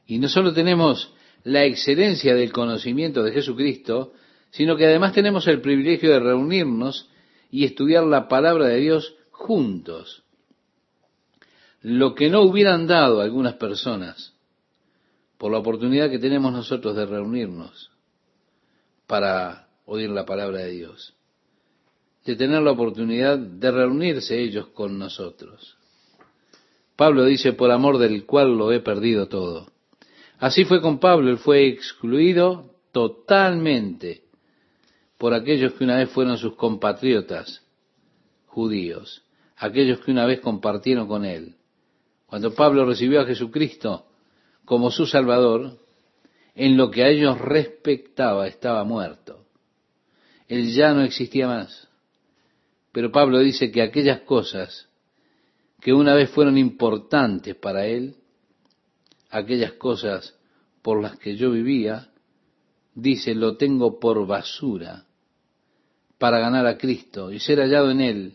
Y no solo tenemos la excelencia del conocimiento de Jesucristo, sino que además tenemos el privilegio de reunirnos y estudiar la palabra de Dios juntos lo que no hubieran dado algunas personas por la oportunidad que tenemos nosotros de reunirnos para oír la palabra de Dios, de tener la oportunidad de reunirse ellos con nosotros. Pablo dice, por amor del cual lo he perdido todo. Así fue con Pablo, él fue excluido totalmente por aquellos que una vez fueron sus compatriotas judíos, aquellos que una vez compartieron con él. Cuando Pablo recibió a Jesucristo como su Salvador, en lo que a ellos respectaba estaba muerto. Él ya no existía más. Pero Pablo dice que aquellas cosas que una vez fueron importantes para él, aquellas cosas por las que yo vivía, dice, lo tengo por basura para ganar a Cristo y ser hallado en Él,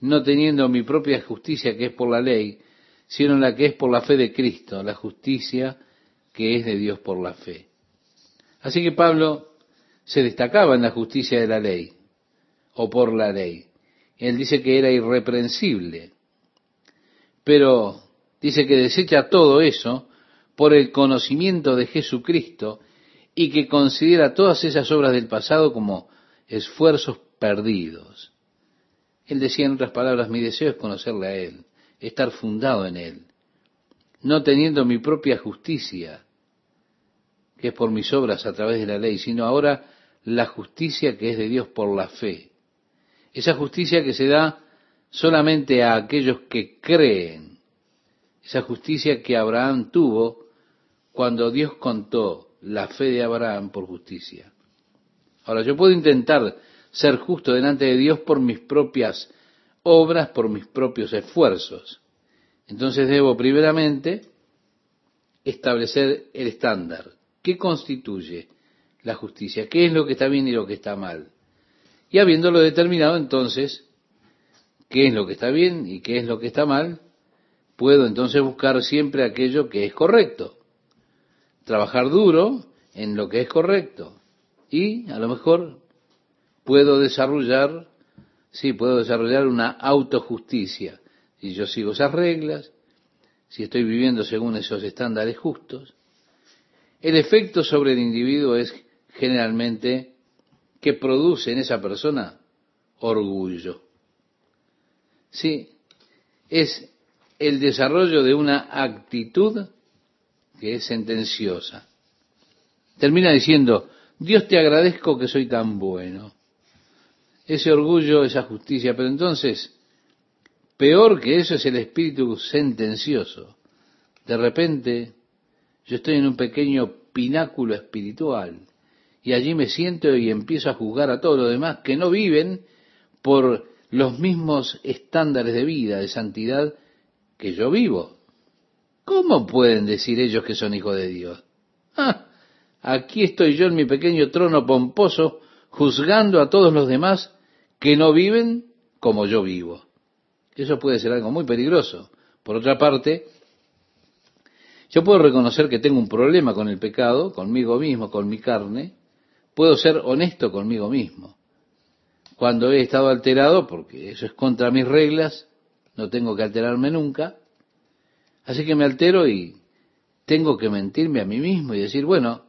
no teniendo mi propia justicia que es por la ley, sino la que es por la fe de Cristo, la justicia que es de Dios por la fe. Así que Pablo se destacaba en la justicia de la ley, o por la ley. Él dice que era irreprensible, pero dice que desecha todo eso por el conocimiento de Jesucristo y que considera todas esas obras del pasado como esfuerzos perdidos. Él decía en otras palabras, mi deseo es conocerle a Él, estar fundado en Él, no teniendo mi propia justicia, que es por mis obras a través de la ley, sino ahora la justicia que es de Dios por la fe. Esa justicia que se da solamente a aquellos que creen. Esa justicia que Abraham tuvo cuando Dios contó la fe de Abraham por justicia. Ahora, yo puedo intentar ser justo delante de Dios por mis propias obras, por mis propios esfuerzos. Entonces debo primeramente establecer el estándar. ¿Qué constituye la justicia? ¿Qué es lo que está bien y lo que está mal? Y habiéndolo determinado, entonces, qué es lo que está bien y qué es lo que está mal, puedo entonces buscar siempre aquello que es correcto. Trabajar duro en lo que es correcto. Y a lo mejor puedo desarrollar, sí, puedo desarrollar una autojusticia. Si yo sigo esas reglas, si estoy viviendo según esos estándares justos, el efecto sobre el individuo es generalmente que produce en esa persona orgullo. Sí, es el desarrollo de una actitud que es sentenciosa. Termina diciendo, Dios te agradezco que soy tan bueno ese orgullo, esa justicia. Pero entonces, peor que eso es el espíritu sentencioso. De repente, yo estoy en un pequeño pináculo espiritual y allí me siento y empiezo a juzgar a todos los demás que no viven por los mismos estándares de vida, de santidad que yo vivo. ¿Cómo pueden decir ellos que son hijos de Dios? Ah, aquí estoy yo en mi pequeño trono pomposo juzgando a todos los demás que no viven como yo vivo. Eso puede ser algo muy peligroso. Por otra parte, yo puedo reconocer que tengo un problema con el pecado, conmigo mismo, con mi carne. Puedo ser honesto conmigo mismo. Cuando he estado alterado, porque eso es contra mis reglas, no tengo que alterarme nunca. Así que me altero y tengo que mentirme a mí mismo y decir, bueno,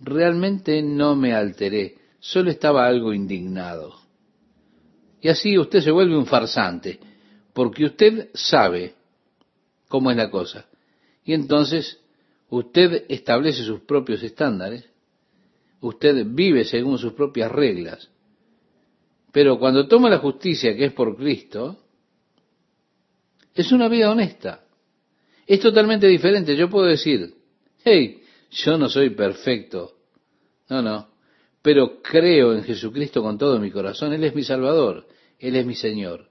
realmente no me alteré, solo estaba algo indignado. Y así usted se vuelve un farsante, porque usted sabe cómo es la cosa. Y entonces usted establece sus propios estándares, usted vive según sus propias reglas. Pero cuando toma la justicia que es por Cristo, es una vida honesta. Es totalmente diferente. Yo puedo decir, hey, yo no soy perfecto. No, no. Pero creo en Jesucristo con todo mi corazón. Él es mi Salvador. Él es mi Señor.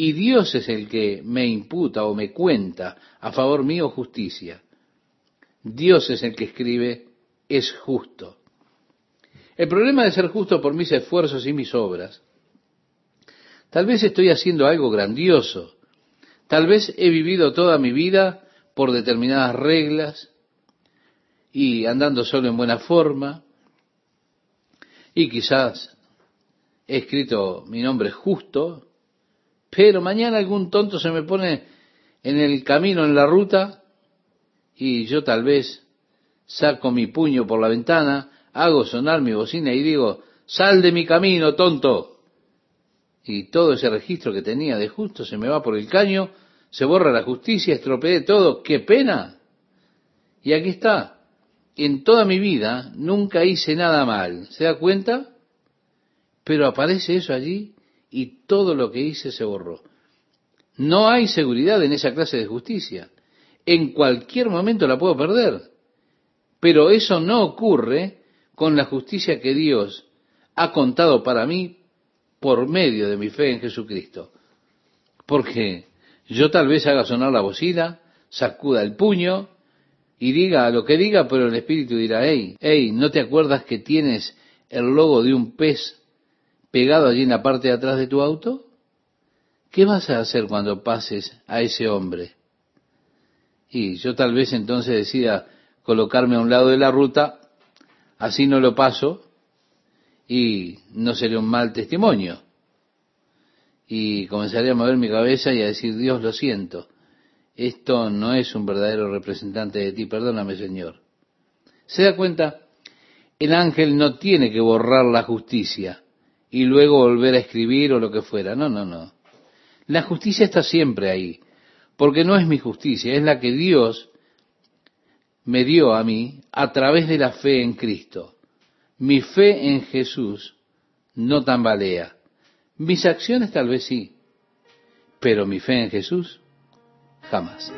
Y Dios es el que me imputa o me cuenta a favor mío justicia. Dios es el que escribe, es justo. El problema de ser justo por mis esfuerzos y mis obras, tal vez estoy haciendo algo grandioso, tal vez he vivido toda mi vida por determinadas reglas y andando solo en buena forma, y quizás he escrito mi nombre justo, pero mañana algún tonto se me pone en el camino, en la ruta, y yo tal vez saco mi puño por la ventana, hago sonar mi bocina y digo, sal de mi camino, tonto. Y todo ese registro que tenía de justo se me va por el caño, se borra la justicia, estropeé todo, qué pena. Y aquí está, en toda mi vida nunca hice nada mal, ¿se da cuenta? Pero aparece eso allí y todo lo que hice se borró. No hay seguridad en esa clase de justicia. En cualquier momento la puedo perder. Pero eso no ocurre con la justicia que Dios ha contado para mí por medio de mi fe en Jesucristo. Porque yo tal vez haga sonar la bocina, sacuda el puño y diga lo que diga, pero el Espíritu dirá, hey, hey, ¿no te acuerdas que tienes el logo de un pez pegado allí en la parte de atrás de tu auto? ¿Qué vas a hacer cuando pases a ese hombre? Y yo tal vez entonces decida colocarme a un lado de la ruta, así no lo paso y no sería un mal testimonio. Y comenzaría a mover mi cabeza y a decir, Dios, lo siento, esto no es un verdadero representante de ti, perdóname Señor. ¿Se da cuenta? El ángel no tiene que borrar la justicia y luego volver a escribir o lo que fuera. No, no, no. La justicia está siempre ahí, porque no es mi justicia, es la que Dios me dio a mí a través de la fe en Cristo. Mi fe en Jesús no tambalea. Mis acciones tal vez sí, pero mi fe en Jesús jamás.